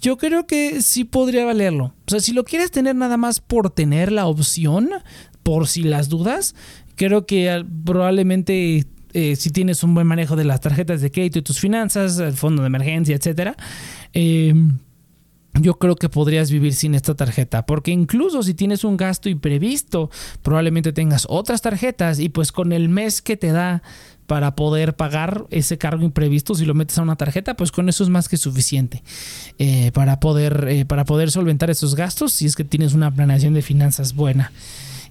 yo creo que sí podría valerlo. O sea, si lo quieres tener nada más por tener la opción, por si las dudas, creo que probablemente eh, si tienes un buen manejo de las tarjetas de crédito y tus finanzas, el fondo de emergencia, etcétera, eh, yo creo que podrías vivir sin esta tarjeta, porque incluso si tienes un gasto imprevisto, probablemente tengas otras tarjetas y pues con el mes que te da para poder pagar ese cargo imprevisto si lo metes a una tarjeta, pues con eso es más que suficiente eh, para, poder, eh, para poder solventar esos gastos si es que tienes una planeación de finanzas buena.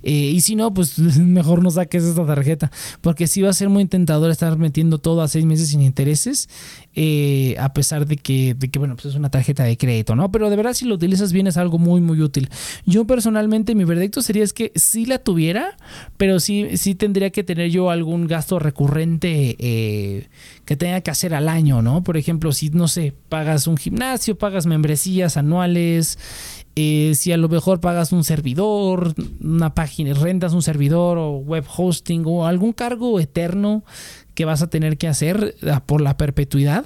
Eh, y si no, pues mejor no saques esta tarjeta. Porque sí va a ser muy tentador estar metiendo todo a seis meses sin intereses. Eh, a pesar de que, de que, bueno, pues es una tarjeta de crédito, ¿no? Pero de verdad, si lo utilizas bien, es algo muy, muy útil. Yo personalmente, mi verdicto sería es que sí la tuviera, pero sí, sí tendría que tener yo algún gasto recurrente eh, que tenga que hacer al año, ¿no? Por ejemplo, si, no sé, pagas un gimnasio, pagas membresías anuales. Eh, si a lo mejor pagas un servidor, una página, rentas un servidor o web hosting o algún cargo eterno que vas a tener que hacer ah, por la perpetuidad,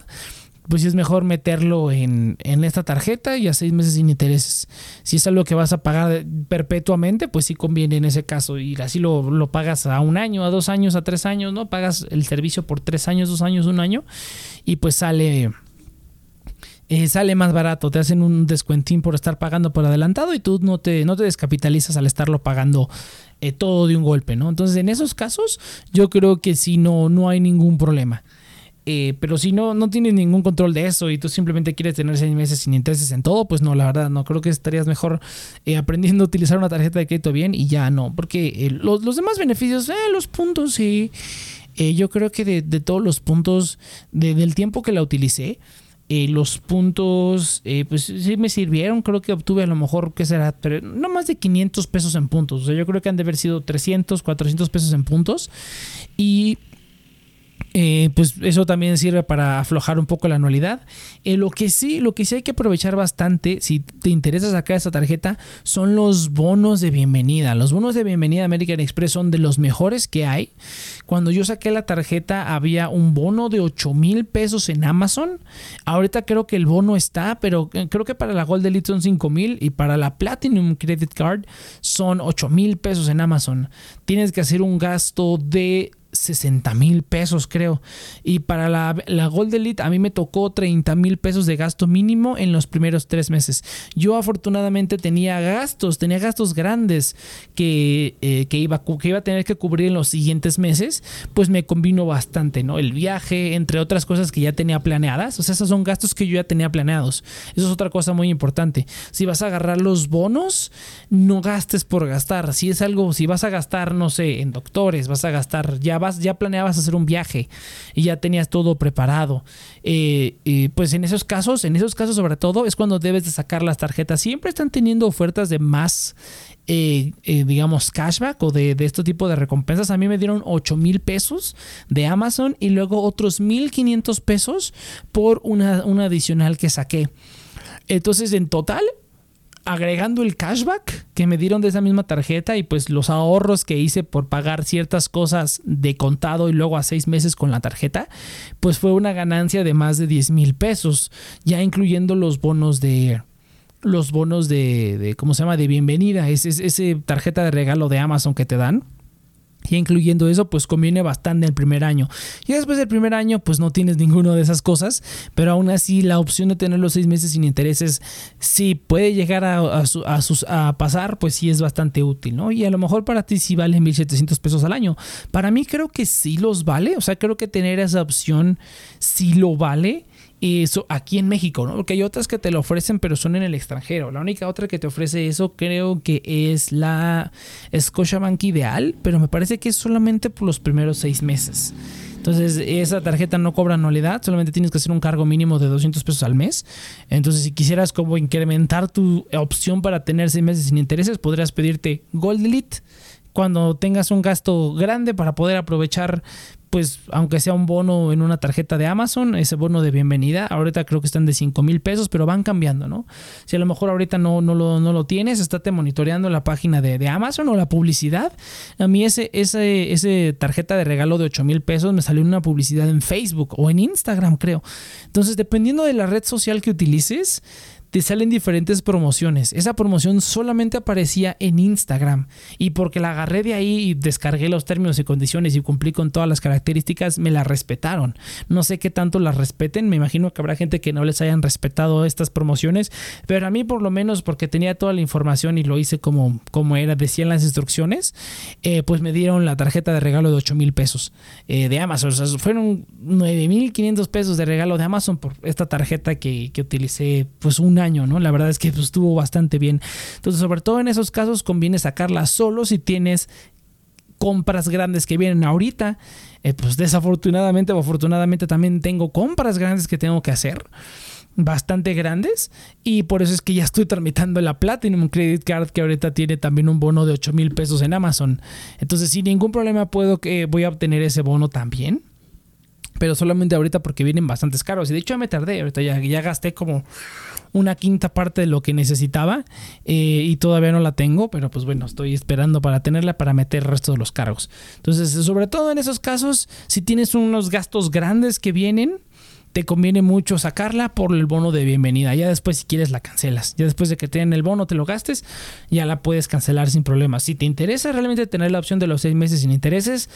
pues es mejor meterlo en, esta tarjeta y a seis meses sin intereses. Si es algo que vas a pagar perpetuamente, pues sí conviene en ese caso. Y así lo, lo, pagas a un año, a dos años, a tres años, ¿no? Pagas el servicio por tres años, dos años, un año. Y pues sale eh, sale más barato, te hacen un descuentín por estar pagando por adelantado y tú no te, no te descapitalizas al estarlo pagando eh, todo de un golpe, ¿no? Entonces en esos casos yo creo que si no, no hay ningún problema. Eh, pero si no, no tienes ningún control de eso y tú simplemente quieres tener seis meses sin intereses en todo, pues no, la verdad, no creo que estarías mejor aprendiendo a utilizar una tarjeta de crédito bien y ya no, porque los, demás beneficios, los puntos, sí, yo creo que de, todos los puntos del tiempo que la utilicé, eh, los puntos, eh, pues sí me sirvieron. Creo que obtuve a lo mejor, ¿qué será? Pero no más de 500 pesos en puntos. O sea, yo creo que han de haber sido 300, 400 pesos en puntos. Y Eh, pues eso también sirve para aflojar un poco la anualidad. Eh, lo que sí, lo que sí hay que aprovechar bastante, si te interesa sacar esta tarjeta, son los bonos de bienvenida. Los bonos de bienvenida de American Express son de los mejores que hay. Cuando yo saqué la tarjeta había un bono de 8 mil pesos en Amazon. Ahorita creo que el bono está, pero eh, creo que para la Gold Elite son 5 mil y para la Platinum Credit Card son 8 mil pesos en Amazon. Tienes que hacer un gasto de 60 mil pesos, creo. Y para la, la, Gold Elite a mí me tocó 30 mil pesos de gasto mínimo en los primeros tres meses. Yo afortunadamente tenía gastos, tenía gastos grandes que, eh, que, iba, que iba a tener que cubrir en los siguientes meses, pues me combino bastante, ¿no? El viaje, entre otras cosas que ya tenía planeadas. O sea, esos son gastos que yo ya tenía planeados. Eso es otra cosa muy importante. Si vas a agarrar los bonos, no gastes por gastar. Si es algo, si vas a gastar, no sé, en doctores, vas a gastar, ya ya planeabas hacer un viaje y ya tenías todo preparado. Eh, pues en esos casos, en esos casos sobre todo, es cuando debes de sacar las tarjetas. Siempre están teniendo ofertas de más eh, eh, digamos, cashback o de, de este tipo de recompensas. A mí me dieron 8 mil pesos de Amazon y luego otros 1500 pesos por una, una adicional que saqué. Entonces, en total, agregando el cashback que me dieron de esa misma tarjeta y pues los ahorros que hice por pagar ciertas cosas de contado y luego a seis meses con la tarjeta, pues fue una ganancia de más de 10 mil pesos, ya incluyendo los bonos de los bonos de, ¿cómo se llama? de bienvenida, ese, ese tarjeta de regalo de Amazon que te dan y incluyendo eso, pues conviene bastante el primer año. Y después del primer año, pues no tienes ninguno de esas cosas, pero aún así la opción de tener los seis meses sin intereses, si puede llegar a, a, pasar, pues sí es bastante útil. Y a lo mejor para ti sí vale 1.700 pesos al año. Para mí creo que sí los vale, o sea, creo que tener esa opción sí lo vale eso aquí en México, ¿no? Porque hay otras que te lo ofrecen, pero son en el extranjero. La única otra que te ofrece eso creo que es la Scotiabank Ideal, pero me parece que es solamente por los primeros seis meses. Entonces, esa tarjeta no cobra anualidad, solamente tienes que hacer un cargo mínimo de 200 pesos al mes. Entonces, si quisieras como incrementar tu opción para tener seis meses sin intereses, podrías pedirte Gold Elite cuando tengas un gasto grande para poder aprovechar pues aunque sea un bono en una tarjeta de Amazon, ese bono de bienvenida, ahorita creo que están de 5 mil pesos, pero van cambiando, ¿no? Si a lo mejor ahorita no, no, lo, no lo tienes, estate monitoreando la página de, Amazon o la publicidad. A mí ese, ese, ese tarjeta de regalo de 8 mil pesos me salió en una publicidad en Facebook o en Instagram, creo. Entonces, dependiendo de la red social que utilices, te salen diferentes promociones. Esa promoción solamente aparecía en Instagram y porque la agarré de ahí y descargué los términos y condiciones y cumplí con todas las características, me la respetaron. No sé qué tanto la respeten, me imagino que habrá gente que no les hayan respetado estas promociones, pero a mí por lo menos porque tenía toda la información y lo hice como, como era, decían las instrucciones, eh, pues me dieron la tarjeta de regalo de 8 mil pesos eh, de Amazon. O sea, fueron 9 mil 500 pesos de regalo de Amazon por esta tarjeta que, que utilicé pues un año, ¿no? La verdad es que pues, estuvo bastante bien. Entonces, sobre todo en esos casos conviene sacarla solo si tienes compras grandes que vienen ahorita. Eh, pues desafortunadamente o afortunadamente también tengo compras grandes que tengo que hacer bastante grandes y por eso es que ya estoy tramitando la Platinum Credit Card que ahorita tiene también un bono de 8 mil pesos en Amazon. Entonces sin ningún problema puedo que voy a obtener ese bono también pero solamente ahorita porque vienen bastantes caros. Y de hecho ya me tardé, ahorita ya, ya gasté como una quinta parte de lo que necesitaba eh, y todavía no la tengo, pero pues bueno, estoy esperando para tenerla para meter el resto de los cargos. Entonces, sobre todo en esos casos, si tienes unos gastos grandes que vienen, te conviene mucho sacarla por el bono de bienvenida. Ya después, si quieres, la cancelas. Ya después de que te el bono, te lo gastes, ya la puedes cancelar sin problema. Si te interesa realmente tener la opción de los seis meses sin intereses,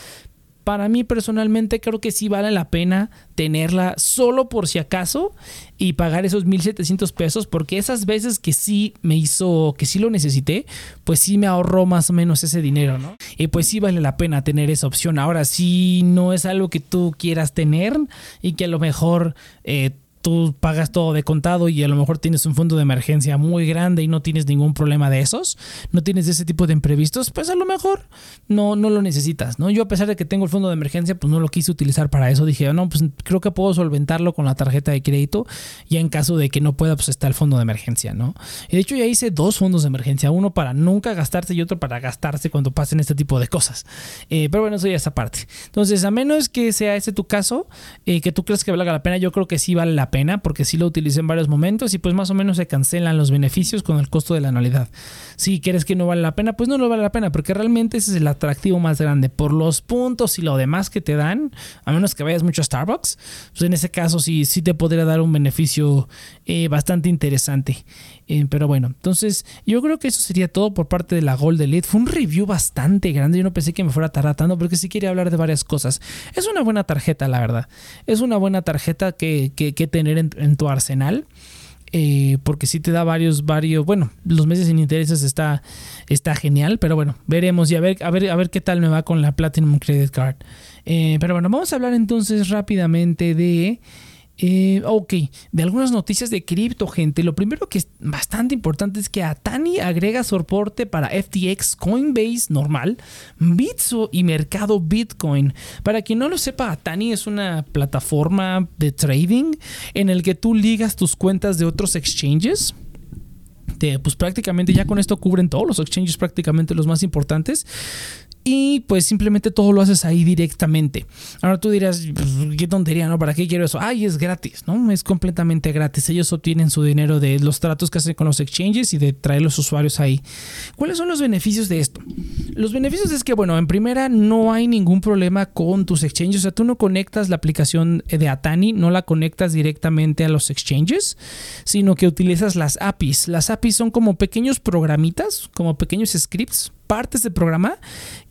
para mí personalmente creo que sí vale la pena tenerla solo por si acaso y pagar esos 1700 pesos porque esas veces que sí me hizo, que sí lo necesité, pues sí me ahorró más o menos ese dinero, ¿no? Y pues sí vale la pena tener esa opción. Ahora, si no es algo que tú quieras tener y que a lo mejor... Eh, tú pagas todo de contado y a lo mejor tienes un fondo de emergencia muy grande y no tienes ningún problema de esos, no tienes ese tipo de imprevistos, pues a lo mejor no, no lo necesitas, ¿no? Yo a pesar de que tengo el fondo de emergencia, pues no lo quise utilizar para eso. Dije, no, pues creo que puedo solventarlo con la tarjeta de crédito y en caso de que no pueda, pues está el fondo de emergencia, ¿no? Y de hecho ya hice dos fondos de emergencia, uno para nunca gastarse y otro para gastarse cuando pasen este tipo de cosas. Eh, pero bueno, eso ya es aparte. Entonces, a menos que sea ese tu caso, eh, que tú creas que valga la pena, yo creo que sí vale la pena porque sí lo utilicé en varios momentos y pues más o menos se cancelan los beneficios con el costo de la anualidad. Si quieres que no vale la pena, pues no lo vale la pena porque realmente ese es el atractivo más grande por los puntos y lo demás que te dan, a menos que vayas mucho a Starbucks, pues en ese caso sí, sí te podría dar un beneficio eh, bastante interesante. Eh, pero bueno, entonces yo creo que eso sería todo por parte de la Gold Elite. Fue un review bastante grande. Yo no pensé que me fuera tardar tanto porque sí quería hablar de varias cosas. Es una buena tarjeta, la verdad. Es una buena tarjeta que, que, tener en, tu arsenal. Eh, porque sí te da varios, varios, bueno, los meses sin intereses está, está genial, pero bueno, veremos y a ver, a ver, a ver qué tal me va con la Platinum Credit Card. Eh, pero bueno, vamos a hablar entonces rápidamente de eh, ok, de algunas noticias de cripto, gente. Lo primero que es bastante importante es que Atani agrega soporte para FTX, Coinbase normal, Bitso y mercado Bitcoin. Para quien no lo sepa, Atani es una plataforma de trading en el que tú ligas tus cuentas de otros exchanges. pues prácticamente ya con esto cubren todos los exchanges, prácticamente los más importantes y pues simplemente todo lo haces ahí directamente. Ahora tú dirás, pues, qué tontería, ¿no? ¿Para qué quiero eso? Ay, es gratis, ¿no? Es completamente gratis. Ellos obtienen su dinero de los tratos que hacen con los exchanges y de traer los usuarios ahí. ¿Cuáles son los beneficios de esto? Los beneficios es que, bueno, en primera no hay ningún problema con tus exchanges. O sea, tú no conectas la aplicación de Atani, no la conectas directamente a los exchanges, sino que utilizas las APIs. Las APIs son como pequeños programitas, como pequeños scripts partes del programa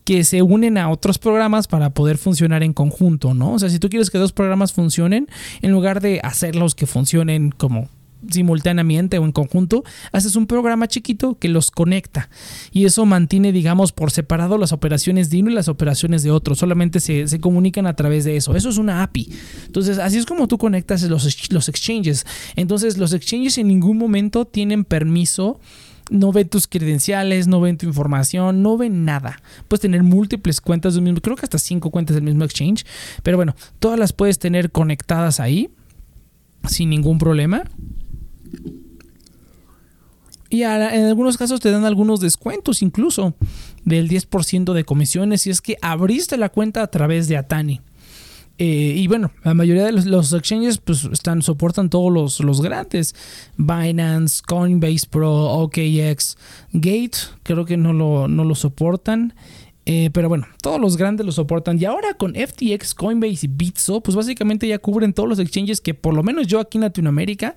que se unen a otros programas para poder funcionar en conjunto, ¿no? O sea, si tú quieres que dos programas funcionen, en lugar de hacerlos que funcionen como simultáneamente o en conjunto, haces un programa chiquito que los conecta y eso mantiene, digamos, por separado las operaciones de uno y las operaciones de otro, solamente se, se comunican a través de eso, eso es una API. Entonces, así es como tú conectas los, los exchanges. Entonces, los exchanges en ningún momento tienen permiso no ven tus credenciales, no ven tu información, no ven nada. Puedes tener múltiples cuentas del mismo, creo que hasta cinco cuentas del mismo exchange, pero bueno, todas las puedes tener conectadas ahí sin ningún problema. Y en algunos casos te dan algunos descuentos incluso del 10% de comisiones si es que abriste la cuenta a través de Atani. Eh, y bueno, la mayoría de los, exchanges pues están, soportan todos los, los, grandes. Binance, Coinbase Pro, OKX, Gate, creo que no lo, no lo soportan. Eh, pero bueno, todos los grandes lo soportan. Y ahora con FTX, Coinbase y Bitso, pues básicamente ya cubren todos los exchanges que por lo menos yo aquí en Latinoamérica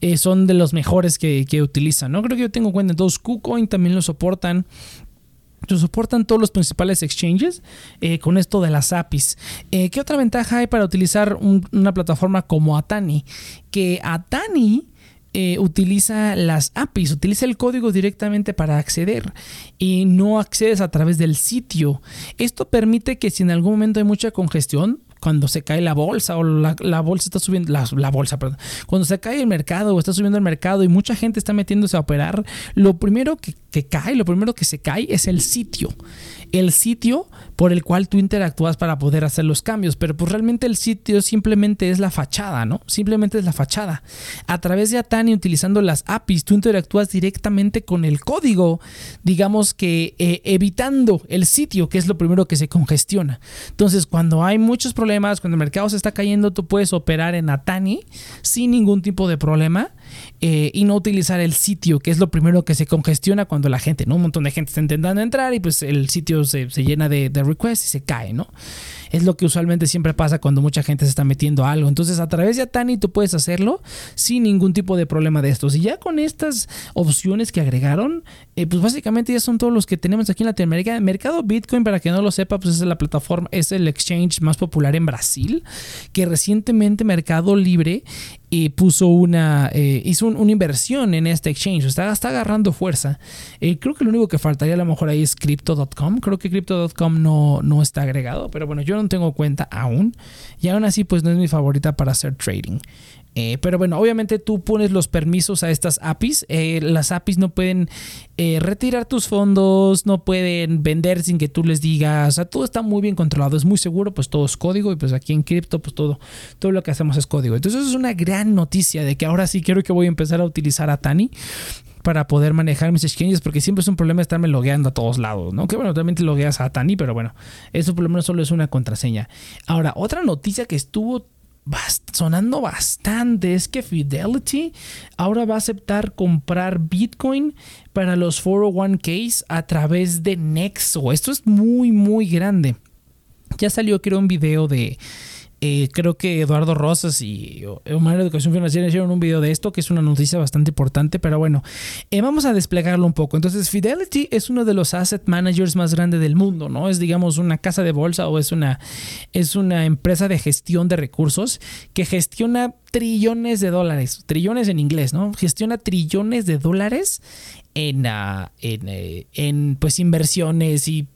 eh, son de los mejores que, que, utilizan. ¿no? Creo que yo tengo cuenta en todos. KuCoin también lo soportan soportan todos los principales exchanges eh, con esto de las APIs. Eh, ¿Qué otra ventaja hay para utilizar una plataforma como Atani? Que Atani eh, utiliza las APIs, utiliza el código directamente para acceder y no accedes a través del sitio. Esto permite que si en algún momento hay mucha congestión, cuando se cae la bolsa o la, bolsa está subiendo, la, bolsa, perdón, cuando se cae el mercado o está subiendo el mercado y mucha gente está metiéndose a operar, lo primero que, que cae, lo primero que se cae es el sitio el sitio por el cual tú interactúas para poder hacer los cambios, pero pues realmente el sitio simplemente es la fachada, ¿no? Simplemente es la fachada. A través de Atani, utilizando las APIs, tú interactúas directamente con el código, digamos que eh, evitando el sitio, que es lo primero que se congestiona. Entonces, cuando hay muchos problemas, cuando el mercado se está cayendo, tú puedes operar en Atani sin ningún tipo de problema eh, y no utilizar el sitio, que es lo primero que se congestiona cuando la gente, ¿no? Un montón de gente está intentando entrar y pues el sitio se, llena de, de requests y se cae, ¿no? Es lo que usualmente siempre pasa cuando mucha gente se está metiendo a algo. Entonces, a través de Atani tú puedes hacerlo sin ningún tipo de problema de estos. Y ya con estas opciones que agregaron, eh, pues básicamente ya son todos los que tenemos aquí en Latinoamérica. Mercado Bitcoin, para que no lo sepa, pues es la plataforma, es el exchange más popular en Brasil, que recientemente Mercado Libre y puso una eh, hizo una inversión en este exchange está, está agarrando fuerza eh, creo que lo único que faltaría a lo mejor ahí es crypto.com creo que crypto.com no, no está agregado pero bueno yo no tengo cuenta aún y aún así pues no es mi favorita para hacer trading. Eh, pero bueno, obviamente tú pones los permisos a estas APIs. Eh, las APIs no pueden eh, retirar tus fondos, no pueden vender sin que tú les digas. O sea, todo está muy bien controlado, es muy seguro, pues todo es código y pues aquí en cripto pues todo, todo lo que hacemos es código. Entonces es una gran noticia de que ahora sí quiero que voy a empezar a utilizar a Tani para poder manejar mis exchanges, porque siempre es un problema estarme logueando a todos lados, ¿no? Que bueno, también te logueas a Tani, pero bueno, eso por lo menos solo es una contraseña. Ahora, otra noticia que estuvo sonando bastante es que Fidelity ahora va a aceptar comprar Bitcoin para los 401ks a través de Nexo. Esto es muy, muy grande. Ya salió, creo, un video de eh, creo que Eduardo Rosas y Omar Educación Financiera hicieron un video de esto, que es una noticia bastante importante, pero bueno, eh, vamos a desplegarlo un poco. Entonces, Fidelity es uno de los asset managers más grandes del mundo, ¿no? Es, digamos, una casa de bolsa o es una, es una empresa de gestión de recursos que gestiona trillones de dólares, trillones en inglés, ¿no? Gestiona trillones de dólares en, ah, eh, en, pues inversiones y,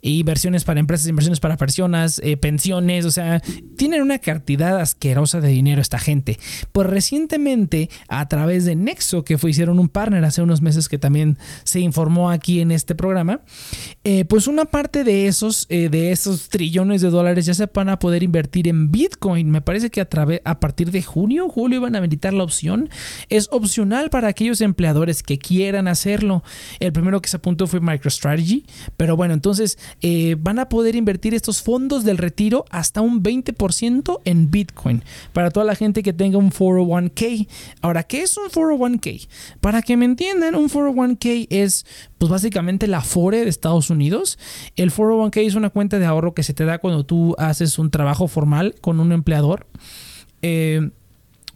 inversiones para empresas, inversiones para personas, eh, pensiones, o sea, tienen una cantidad asquerosa de dinero esta gente. Pues recientemente a través de Nexo, que fue, hicieron un partner hace unos meses que también se informó aquí en este programa, eh, pues una parte de esos, de esos trillones de dólares ya se van a poder invertir en Bitcoin. Me parece que a, a partir de junio, julio van a habilitar la opción. Es opcional para aquellos empleadores que quieran hacer El primero que se apuntó fue MicroStrategy, pero bueno, entonces eh, van a poder invertir estos fondos del retiro hasta un 20% en Bitcoin para toda la gente que tenga un 401k. Ahora, ¿qué es un 401k? Para que me entiendan, un 401k es pues básicamente la FORE de Estados Unidos. El 401k es una cuenta de ahorro que se te da cuando tú haces un trabajo formal con un empleador. Eh,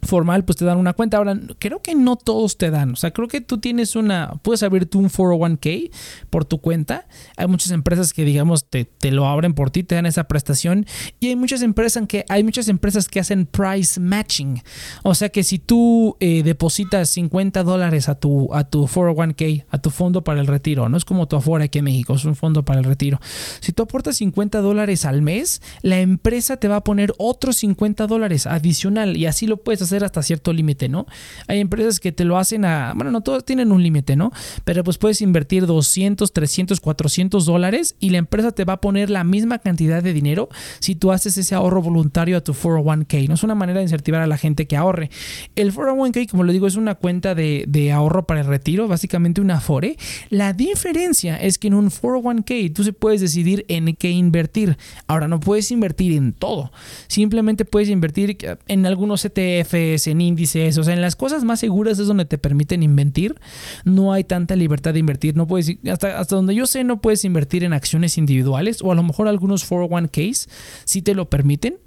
formal, pues te dan una cuenta. Ahora, creo que no todos te dan. O sea, creo que tú tienes una, puedes abrir tú un 401k por tu cuenta. Hay muchas empresas que, digamos, te, te, lo abren por ti, te dan esa prestación. Y hay muchas empresas que, hay muchas empresas que hacen price matching. O sea que si tú eh, depositas 50 dólares a tu, a tu 401k, a tu fondo para el retiro, no es como tu Afora aquí en México, es un fondo para el retiro. Si tú aportas 50 dólares al mes, la empresa te va a poner otros 50 dólares adicional y así lo puedes hacer hacer hasta cierto límite, ¿no? Hay empresas que te lo hacen a, bueno, no todos tienen un límite, ¿no? Pero pues puedes invertir 200, 300, 400 dólares y la empresa te va a poner la misma cantidad de dinero si tú haces ese ahorro voluntario a tu 401k, ¿no? Es una manera de incentivar a la gente que ahorre. El 401k, como lo digo, es una cuenta de, ahorro para el retiro, básicamente una Afore. La diferencia es que en un 401k tú se puedes decidir en qué invertir. Ahora, no puedes invertir en todo. Simplemente puedes invertir en algunos ETF en índices, o sea, en las cosas más seguras es donde te permiten invertir. No hay tanta libertad de invertir. No puedes, hasta, hasta donde yo sé, no puedes invertir en acciones individuales o a lo mejor algunos 401ks sí te lo permiten,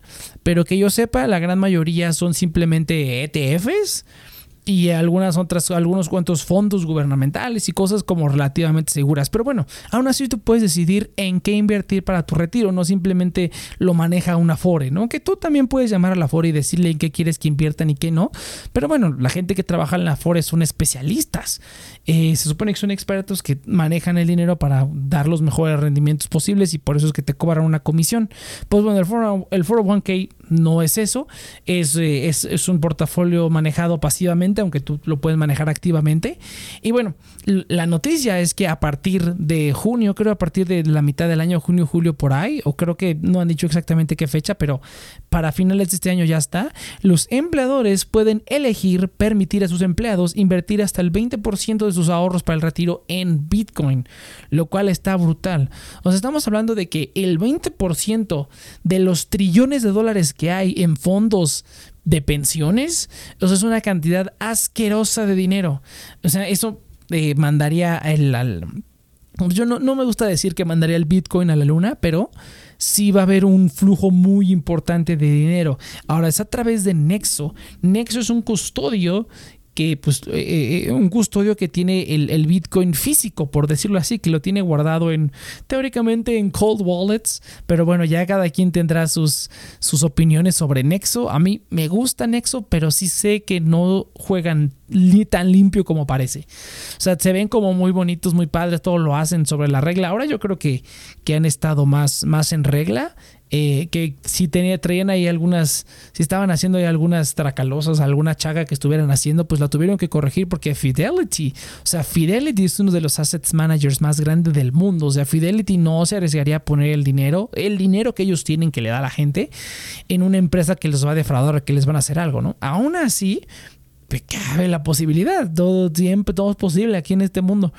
pero que yo sepa, la gran mayoría son simplemente ETFs y algunas otras, algunos cuantos fondos gubernamentales y cosas como relativamente seguras. Pero bueno, aún así tú puedes decidir en qué invertir para tu retiro, no simplemente lo maneja una Afore, ¿no? Que tú también puedes llamar a la Afore y decirle en qué quieres que inviertan y qué no. Pero bueno, la gente que trabaja en la Afore son especialistas. Eh, se supone que son expertos que manejan el dinero para dar los mejores rendimientos posibles y por eso es que te cobran una comisión. Pues bueno, el, 401k no es eso, es, eh, es, es un portafolio manejado pasivamente aunque tú lo puedes manejar activamente. Y bueno, la noticia es que a partir de junio, creo a partir de la mitad del año, junio, julio por ahí, o creo que no han dicho exactamente qué fecha, pero para finales de este año ya está, los empleadores pueden elegir permitir a sus empleados invertir hasta el 20% de sus ahorros para el retiro en Bitcoin, lo cual está brutal. O sea, estamos hablando de que el 20% de los trillones de dólares que hay en fondos de pensiones, o sea, es una cantidad asquerosa de dinero. O sea, eso eh, mandaría el. Yo no, no, me gusta decir que mandaría el Bitcoin a la luna, pero sí va a haber un flujo muy importante de dinero. Ahora es a través de Nexo. Nexo es un custodio que pues eh, eh, un custodio que tiene el, Bitcoin físico, por decirlo así, que lo tiene guardado en teóricamente en cold wallets, pero bueno, ya cada quien tendrá sus, sus opiniones sobre Nexo. A mí me gusta Nexo, pero sí sé que no juegan tan limpio como parece. O sea, se ven como muy bonitos, muy padres, todo lo hacen sobre la regla. Ahora yo creo que, que han estado más, más en regla eh, que si tenía, traían ahí algunas, si estaban haciendo ahí algunas tracalosas, alguna chaga que estuvieran haciendo, pues la tuvieron que corregir porque Fidelity, o sea, Fidelity es uno de los assets managers más grandes del mundo, o sea, Fidelity no se arriesgaría a poner el dinero, el dinero que ellos tienen que le da a la gente, en una empresa que les va a defraudar, que les van a hacer algo, ¿no? Aún así, pues, cabe la posibilidad, todo tiempo, todo es posible aquí en este mundo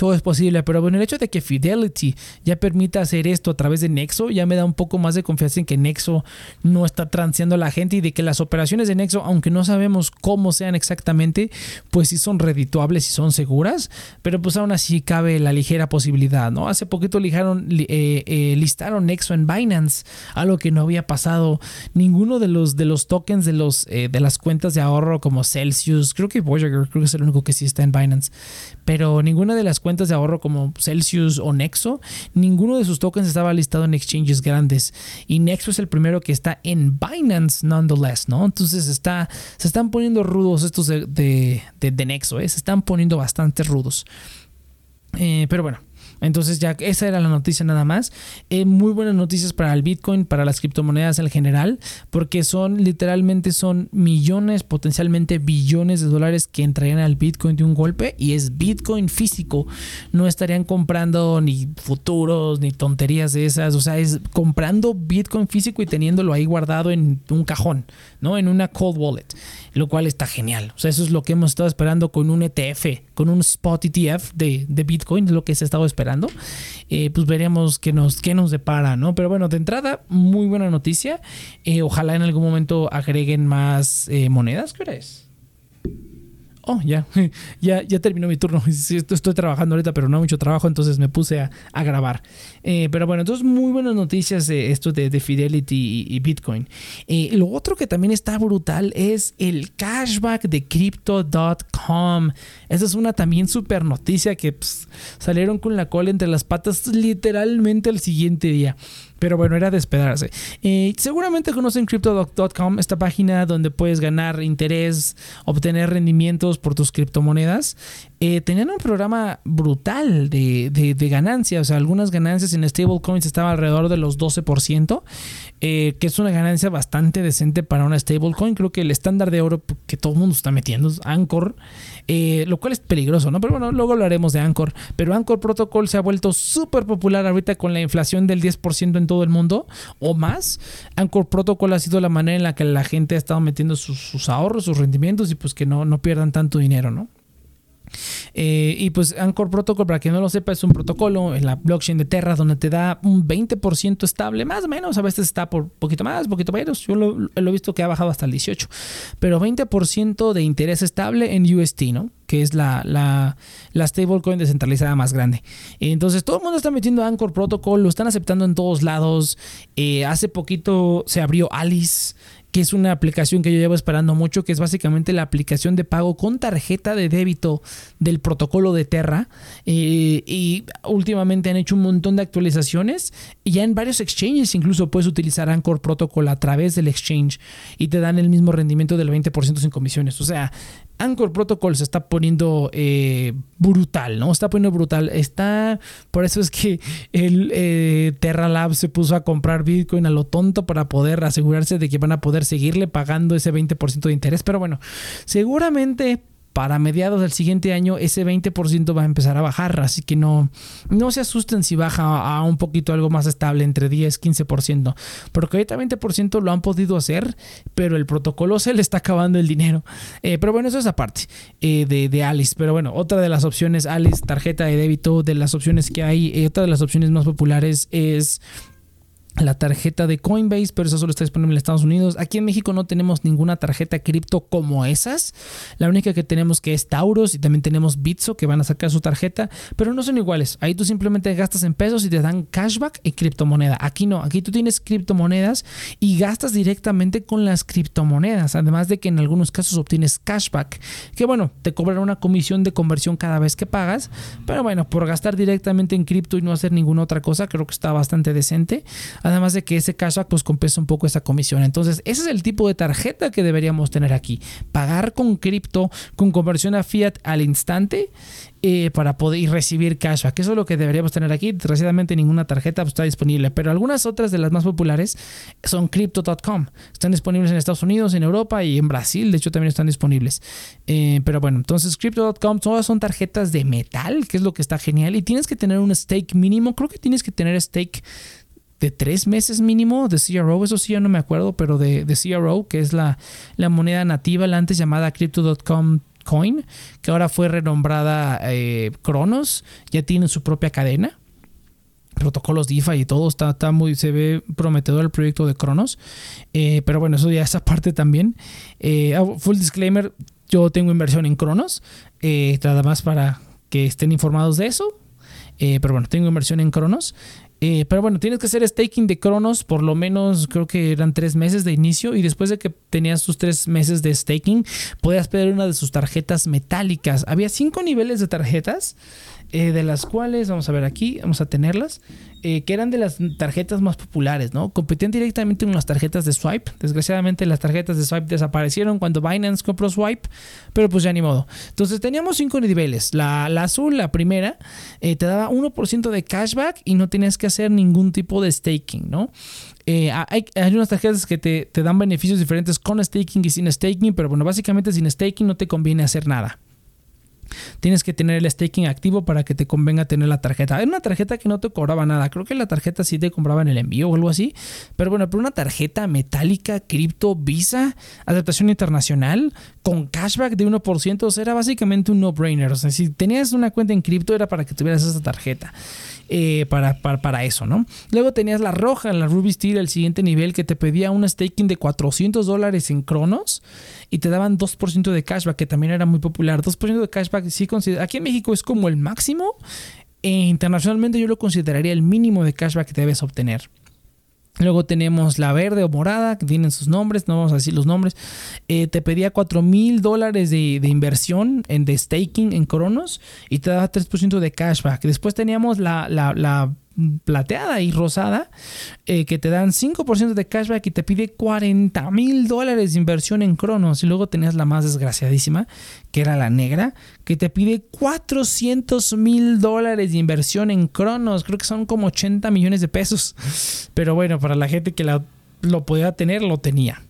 todo es posible, pero bueno, el hecho de que Fidelity ya permita hacer esto a través de Nexo ya me da un poco más de confianza en que Nexo no está transeando a la gente y de que las operaciones de Nexo, aunque no sabemos cómo sean exactamente, pues sí son redituables y son seguras, pero pues aún así cabe la ligera posibilidad, ¿no? Hace poquito lijaron, eh, eh, listaron Nexo en Binance, algo que no había pasado. Ninguno de los, de los tokens de, los, eh, de las cuentas de ahorro como Celsius, creo que Voyager, creo que es el único que sí está en Binance, pero ninguna de las cuentas de ahorro como Celsius o Nexo, ninguno de sus tokens estaba listado en exchanges grandes. Y Nexo es el primero que está en Binance, nonetheless, ¿no? Entonces está, se están poniendo rudos estos de, de, Nexo, ¿eh? se están poniendo bastante rudos. Eh, pero bueno, entonces ya esa era la noticia nada más. Eh, muy buenas noticias para el Bitcoin, para las criptomonedas en general, porque son literalmente son millones, potencialmente billones de dólares que entrarían al Bitcoin de un golpe y es Bitcoin físico. No estarían comprando ni futuros ni tonterías de esas, o sea, es comprando Bitcoin físico y teniéndolo ahí guardado en un cajón, ¿no? En una cold wallet, lo cual está genial. O sea, eso es lo que hemos estado esperando con un ETF, con un spot ETF de, de Bitcoin, es lo que se ha estado esperando eh, pues veremos qué nos, qué nos depara, ¿no? Pero bueno, de entrada, muy buena noticia. Eh, ojalá en algún momento agreguen más eh, monedas. ¿Qué es? oh, ya, ya, ya terminó mi turno. Estoy trabajando ahorita, pero no mucho trabajo, entonces me puse a, grabar. Eh, pero bueno, entonces muy buenas noticias de esto de, Fidelity y, Bitcoin. Eh, lo otro que también está brutal es el cashback de crypto.com. Esa es una también super noticia que pues, salieron con la cola entre las patas literalmente el siguiente día. Pero bueno, era despedarse. Eh, seguramente conocen crypto.com, esta página donde puedes ganar interés, obtener rendimientos por tus criptomonedas. Eh, tenían un programa brutal de, de, ganancias. O sea, algunas ganancias en stablecoins estaban alrededor de los 12%, eh, que es una ganancia bastante decente para una stablecoin. Creo que el estándar de oro que todo el mundo está metiendo es Anchor. Eh, lo cual es peligroso, ¿no? Pero bueno, luego hablaremos de Anchor. Pero Anchor Protocol se ha vuelto súper popular ahorita con la inflación del 10% en todo el mundo o más. Anchor Protocol ha sido la manera en la que la gente ha estado metiendo sus, ahorros, sus rendimientos y pues que no, no pierdan tanto dinero, ¿no? Eh, y pues Anchor Protocol, para quien no lo sepa, es un protocolo en la blockchain de Terra donde te da un 20% estable, más o menos. A veces está por poquito más, poquito menos. Yo lo, he visto que ha bajado hasta el 18. Pero 20% de interés estable en UST, ¿no? que es la, la, la stablecoin descentralizada más grande. Entonces todo el mundo está metiendo Anchor Protocol, lo están aceptando en todos lados. Eh, hace poquito se abrió Alice que es una aplicación que yo llevo esperando mucho, que es básicamente la aplicación de pago con tarjeta de débito del protocolo de Terra. Eh, y últimamente han hecho un montón de actualizaciones y ya en varios exchanges incluso puedes utilizar Anchor Protocol a través del exchange y te dan el mismo rendimiento del 20% sin comisiones. O sea, Anchor Protocol se está poniendo eh, brutal, ¿no? Está poniendo brutal. Está. Por eso es que el eh, Terra Lab se puso a comprar Bitcoin a lo tonto para poder asegurarse de que van a poder seguirle pagando ese 20% de interés. Pero bueno, seguramente para mediados del siguiente año ese 20% va a empezar a bajar, así que no, no se asusten si baja a un poquito algo más estable, entre 10 15%, porque ahorita 20% lo han podido hacer, pero el protocolo se le está acabando el dinero. Eh, pero bueno, eso es aparte eh, de, de, Alice, pero bueno, otra de las opciones, Alice, tarjeta de débito, de las opciones que hay, eh, otra de las opciones más populares es la tarjeta de Coinbase, pero eso solo está disponible en Estados Unidos. Aquí en México no tenemos ninguna tarjeta cripto como esas. La única que tenemos que es Tauros y también tenemos Bitso que van a sacar su tarjeta, pero no son iguales. Ahí tú simplemente gastas en pesos y te dan cashback y criptomoneda. Aquí no, aquí tú tienes criptomonedas y gastas directamente con las criptomonedas, además de que en algunos casos obtienes cashback, que bueno, te cobran una comisión de conversión cada vez que pagas, pero bueno, por gastar directamente en cripto y no hacer ninguna otra cosa, creo que está bastante decente. Además de que ese cashback pues compensa un poco esa comisión. Entonces, ese es el tipo de tarjeta que deberíamos tener aquí. Pagar con cripto, con conversión a fiat al instante eh, para poder recibir cashback. Eso es lo que deberíamos tener aquí. Desgraciadamente ninguna tarjeta pues, está disponible, pero algunas otras de las más populares son crypto.com. Están disponibles en Estados Unidos, en Europa y en Brasil. De hecho, también están disponibles. Eh, pero bueno, entonces crypto.com todas son tarjetas de metal, que es lo que está genial. Y tienes que tener un stake mínimo. Creo que tienes que tener stake de tres meses mínimo de CRO, eso sí ya no me acuerdo, pero de, de CRO, que es la, la moneda nativa, la antes llamada Crypto.com Coin, que ahora fue renombrada eh, ya tiene su propia cadena. Protocolos DeFi y todo está, está muy, se ve prometedor el proyecto de Cronos. Eh, pero bueno, eso ya esa parte también. Eh, ah, full disclaimer: yo tengo inversión en Cronos, nada más para que estén informados de eso. pero bueno, tengo inversión en Cronos. Eh, pero bueno, tienes que hacer staking de Cronos por lo menos, creo que eran tres meses de inicio. Y después de que tenías tus tres meses de staking, podías pedir una de sus tarjetas metálicas. Había cinco niveles de tarjetas, eh, de las cuales, vamos a ver aquí, vamos a tenerlas. Eh, que eran de las tarjetas más populares, ¿no? Competían directamente con las tarjetas de Swipe. Desgraciadamente las tarjetas de Swipe desaparecieron cuando Binance compró Swipe, pero pues ya ni modo. Entonces teníamos cinco niveles. La, azul, la primera, eh, te daba 1% de cashback y no tenías que hacer ningún tipo de staking, ¿no? Hay, hay, unas tarjetas que te, te dan beneficios diferentes con staking y sin staking, pero bueno, básicamente sin staking no te conviene hacer nada. Tienes que tener el staking activo para que te convenga tener la tarjeta. Era una tarjeta que no te cobraba nada. Creo que la tarjeta sí te compraba en el envío o algo así. Pero bueno, pero una tarjeta metálica, cripto, Visa, aceptación internacional, con cashback de 1%, o era básicamente un no-brainer. O sea, si tenías una cuenta en cripto era para que tuvieras esa tarjeta. Eh, para, para, eso, ¿no? Luego tenías la roja, la Ruby Steel, el siguiente nivel, que te pedía un staking de 400 dólares en Cronos y te daban 2% de cashback, que también era muy popular. 2% de cashback, sí, aquí en México es como el máximo. E internacionalmente yo lo consideraría el mínimo de cashback que debes obtener. Luego tenemos la verde o morada, que tienen sus nombres, no vamos a decir los nombres. Eh, te pedía 4 mil dólares de, inversión en de staking en Cronos y te daba 3% de cashback. Después teníamos la, plateada y rosada eh, que te dan 5% de cashback y te pide 40 mil dólares de inversión en Cronos. Y luego tenías la más desgraciadísima, que era la negra, que te pide 400 mil dólares de inversión en Cronos. Creo que son como 80 millones de pesos. Pero bueno, para la gente que lo podía tener, lo tenía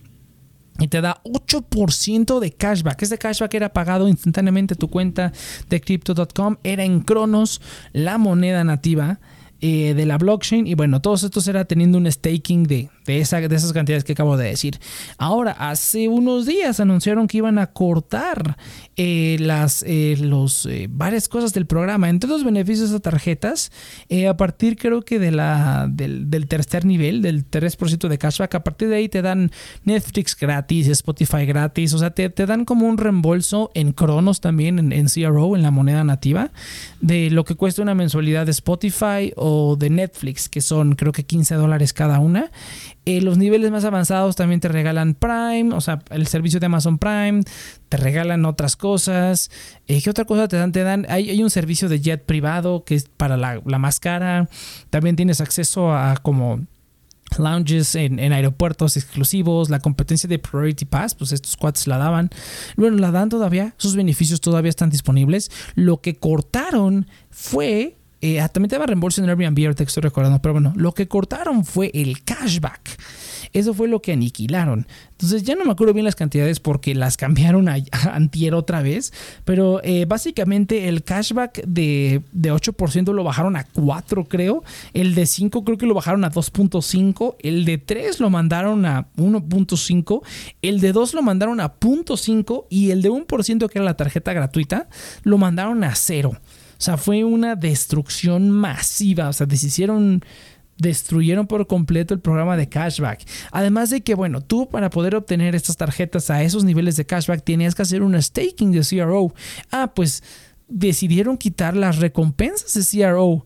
y te da 8% de cashback. Este cashback era pagado instantáneamente a tu cuenta de crypto.com, era en Cronos, la moneda nativa eh, de la blockchain. Y bueno, todos estos era teniendo un staking de, de, esa, de esas cantidades que acabo de decir. Ahora, hace unos días anunciaron que iban a cortar eh, las eh, los, varias cosas del programa. Entre los beneficios de tarjetas, a partir creo que de la, del, del tercer nivel, del 3% de cashback, a partir de ahí te dan Netflix gratis, Spotify gratis. O sea, te, te dan como un reembolso en Cronos también, en, en CRO, en la moneda nativa, de lo que cuesta una mensualidad de Spotify o de Netflix, que son creo que 15 dólares cada una. Eh, los niveles más avanzados también te regalan Prime, o sea, el servicio de Amazon Prime, te regalan otras cosas. Eh, ¿Qué otra cosa te dan? Te dan hay, un servicio de jet privado que es para la, la más cara. También tienes acceso a como lounges en, aeropuertos exclusivos, la competencia de Priority Pass, pues estos cuates la daban. Bueno, la dan todavía, sus beneficios todavía están disponibles. Lo que cortaron fue eh, ah, también te daba reembolso en Airbnb, ahorita que estoy recordando, pero bueno, lo que cortaron fue el cashback. Eso fue lo que aniquilaron. Entonces ya no me acuerdo bien las cantidades porque las cambiaron a, antier otra vez. Pero eh, básicamente el cashback de, de 8% lo bajaron a 4 creo. El de 5 creo que lo bajaron a 2.5. El de 3 lo mandaron a 1.5. El de 2 lo mandaron a 0.5. Y el de 1% que era la tarjeta gratuita lo mandaron a 0. O sea, fue una destrucción masiva. O sea, deshicieron destruyeron por completo el programa de cashback. Además de que, bueno, tú para poder obtener estas tarjetas a esos niveles de cashback tenías que hacer un staking de CRO. Ah, pues decidieron quitar las recompensas de CRO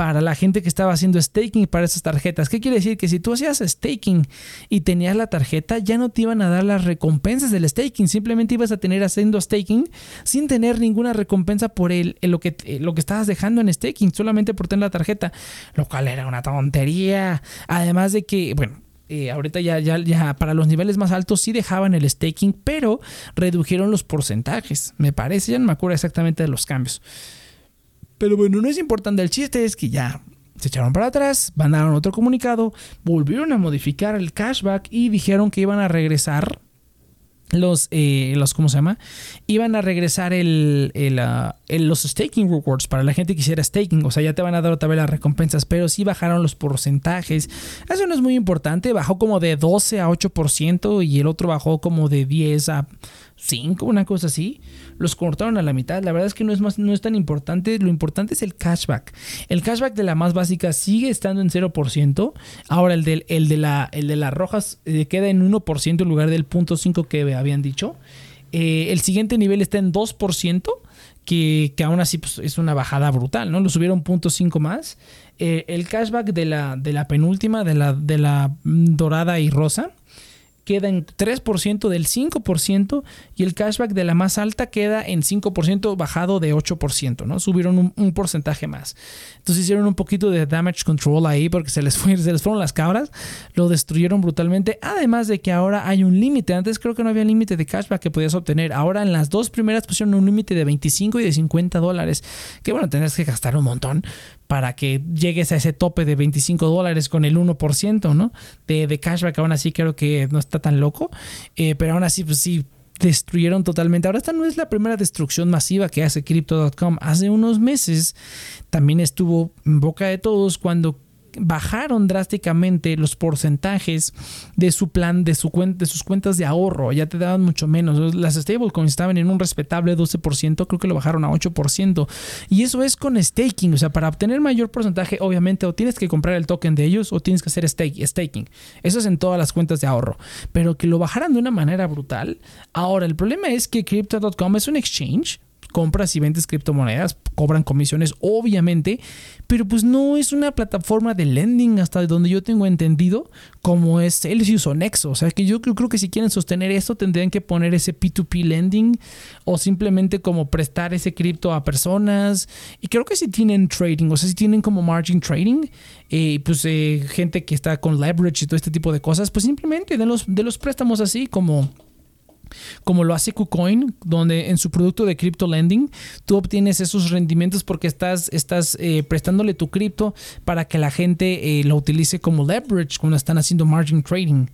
para la gente que estaba haciendo staking para esas tarjetas. ¿Qué quiere decir? Que si tú hacías staking y tenías la tarjeta, ya no te iban a dar las recompensas del staking, simplemente ibas a tener haciendo staking sin tener ninguna recompensa por el, lo, que, lo que estabas dejando en staking, solamente por tener la tarjeta, lo cual era una tontería. Además de que, bueno, eh, ahorita ya, ya, ya para los niveles más altos sí dejaban el staking, pero redujeron los porcentajes. Me parece, ya no me acuerdo exactamente de los cambios. Pero bueno, no es importante. El chiste es que ya se echaron para atrás, mandaron otro comunicado, volvieron a modificar el cashback y dijeron que iban a regresar los, eh, los, ¿cómo se llama? Iban a regresar el, ah, el, los staking rewards para la gente que quisiera staking. O sea, ya te van a dar otra vez las recompensas, pero sí bajaron los porcentajes. Eso no es muy importante. Bajó como de 12 a 8% y el otro bajó como de 10 a 5, una cosa así los cortaron a la mitad. La verdad es que no es, más, no es tan importante. Lo importante es el cashback. El cashback de la más básica sigue estando en 0%. Ahora el de, el de, la, el de las rojas eh, queda en 1% en lugar del 0.5 que habían dicho. Eh, el siguiente nivel está en 2%. Que, que, aún así pues, es una bajada brutal, ¿no? Lo subieron 0.5 más. Eh, el cashback de la, de la penúltima, de la, de la dorada y rosa, queda en 3% del 5% y el cashback de la más alta queda en 5% bajado de 8%, ¿no? Subieron un, porcentaje más. Entonces hicieron un poquito de damage control ahí porque se les, fueron las cabras, lo destruyeron brutalmente, además de que ahora hay un límite. Antes creo que no había límite de cashback que podías obtener. Ahora en las dos primeras pusieron un límite de 25 y de 50 dólares, que bueno, tendrás que gastar un montón, para que llegues a ese tope de 25 dólares con el 1%, ¿no? De, de, cashback, aún así creo que no está tan loco, eh, pero aún así, pues sí, destruyeron totalmente. Ahora esta no es la primera destrucción masiva que hace Crypto.com. Hace unos meses también estuvo en boca de todos cuando bajaron drásticamente los porcentajes de su plan, de, su de sus cuentas de ahorro. Ya te daban mucho menos. Las stablecoins estaban en un respetable 12%, creo que lo bajaron a 8%. Y eso es con staking. O sea, para obtener mayor porcentaje, obviamente, o tienes que comprar el token de ellos o tienes que hacer staking. Eso es en todas las cuentas de ahorro. Pero que lo bajaran de una manera brutal. Ahora, el problema es que Crypto.com es un exchange compras y vendes criptomonedas, cobran comisiones, obviamente, pero pues no es una plataforma de lending hasta donde yo tengo entendido como es Celsius o Nexo. O sea que yo creo que si quieren sostener esto tendrían que poner ese P2P lending o simplemente como prestar ese cripto a personas. Y creo que si tienen trading, o sea, si tienen como margin trading, eh, pues eh, gente que está con leverage y todo este tipo de cosas, pues simplemente de los, de los préstamos así como como lo hace KuCoin, donde en su producto de crypto lending tú obtienes esos rendimientos porque estás, estás eh, prestándole tu cripto para que la gente eh, lo utilice como leverage cuando están haciendo margin trading.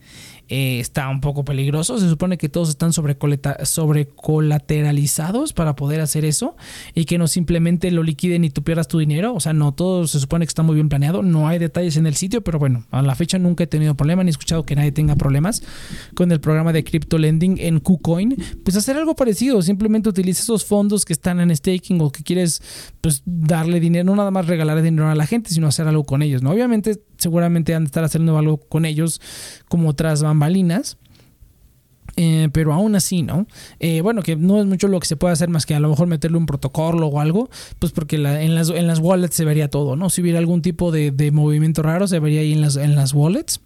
Eh, está un poco peligroso. Se supone que todos están sobre, sobre colateralizados para poder hacer eso y que no simplemente lo liquiden y tú pierdas tu dinero. O sea, no, todo se supone que está muy bien planeado. No hay detalles en el sitio, pero bueno, a la fecha nunca he tenido problema ni he escuchado que nadie tenga problemas con el programa de crypto lending en KuCoin. Pues hacer algo parecido, simplemente utiliza esos fondos que están en staking o que quieres pues darle dinero, no nada más regalar dinero a la gente, sino hacer algo con ellos. ¿no? Obviamente seguramente han de estar haciendo algo con ellos como otras bambalinas. Eh, pero aún así, ¿no? Eh, bueno, que no es mucho lo que se puede hacer más que a lo mejor meterle un protocolo o algo, pues porque en, las, en las wallets se vería todo, ¿no? Si hubiera algún tipo de, de movimiento raro, se vería ahí en las, en las wallets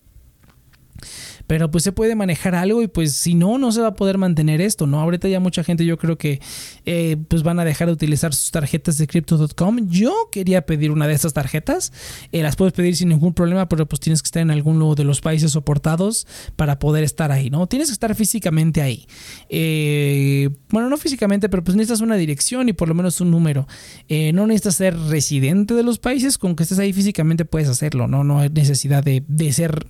pero pues se puede manejar algo y pues si no, no se va a poder mantener esto, ¿no? Ahorita ya mucha gente yo creo que eh, pues van a dejar de utilizar sus tarjetas de crypto.com. Yo quería pedir una de estas tarjetas, eh, las puedes pedir sin ningún problema, pero pues tienes que estar en alguno de los países soportados para poder estar ahí, ¿no? Tienes que estar físicamente ahí. Eh, bueno, no físicamente, pero pues necesitas una dirección y por lo menos un número. no necesitas ser residente de los países, con que estés ahí físicamente puedes hacerlo, ¿no? No hay necesidad de, de ser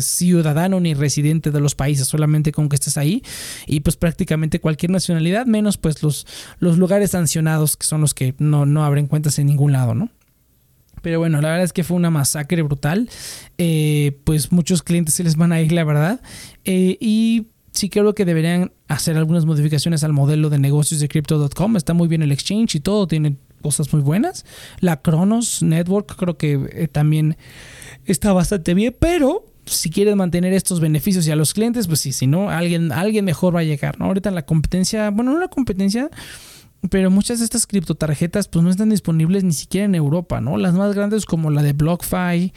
ciudadano ni residente de los países, solamente con que estés ahí y pues prácticamente cualquier nacionalidad, menos pues los, los lugares sancionados que son los que no, no abren cuentas en ningún lado, ¿no? Pero bueno, la verdad es que fue una masacre brutal. Eh, pues muchos clientes se les van a ir, la verdad. Eh, y sí creo que deberían hacer algunas modificaciones al modelo de negocios de Crypto.com. Está muy bien el exchange y todo, tiene cosas muy buenas. La Kronos Network creo que eh, también está bastante bien, pero si quieres mantener estos beneficios y a los clientes, pues sí, si no, alguien, alguien mejor va a llegar, ¿no? Ahorita la competencia, bueno, no la competencia, pero muchas de estas criptotarjetas pues no están disponibles ni siquiera en Europa, ¿no? Las más grandes como la de BlockFi,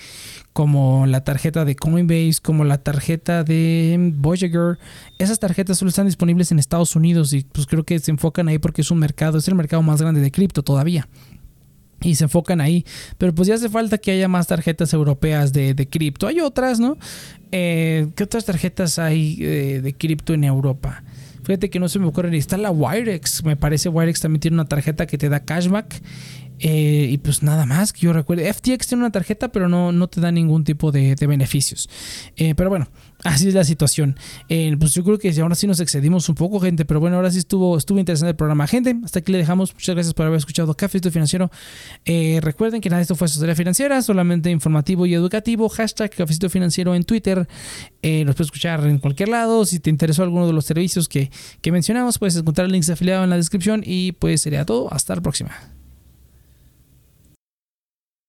como la tarjeta de Coinbase, como la tarjeta de Voyager, esas tarjetas solo están disponibles en Estados Unidos y pues creo que se enfocan ahí porque es un mercado, es el mercado más grande de cripto todavía y se enfocan ahí. Pero pues ya hace falta que haya más tarjetas europeas de, cripto. Hay otras, ¿no? Eh, ¿Qué otras tarjetas hay eh, de cripto en Europa? Fíjate que no se me ocurre. Está la Wirex. Me parece Wirex también tiene una tarjeta que te da cashback. Eh, y pues nada más que yo recuerde. FTX tiene una tarjeta, pero no, no te da ningún tipo de, beneficios. Eh, pero bueno, así es la situación. Eh, pues yo creo que ahora sí nos excedimos un poco, gente. Pero bueno, ahora sí estuvo, estuvo interesante el programa. Gente, hasta aquí le dejamos. Muchas gracias por haber escuchado Café Financiero. recuerden que nada de esto fue asesoría financiera, solamente informativo y educativo. Hashtag Cafecito Financiero en Twitter. los puedes escuchar en cualquier lado. Si te interesó alguno de los servicios que, que mencionamos, puedes encontrar links afiliados en la descripción. Y pues sería todo. Hasta la próxima.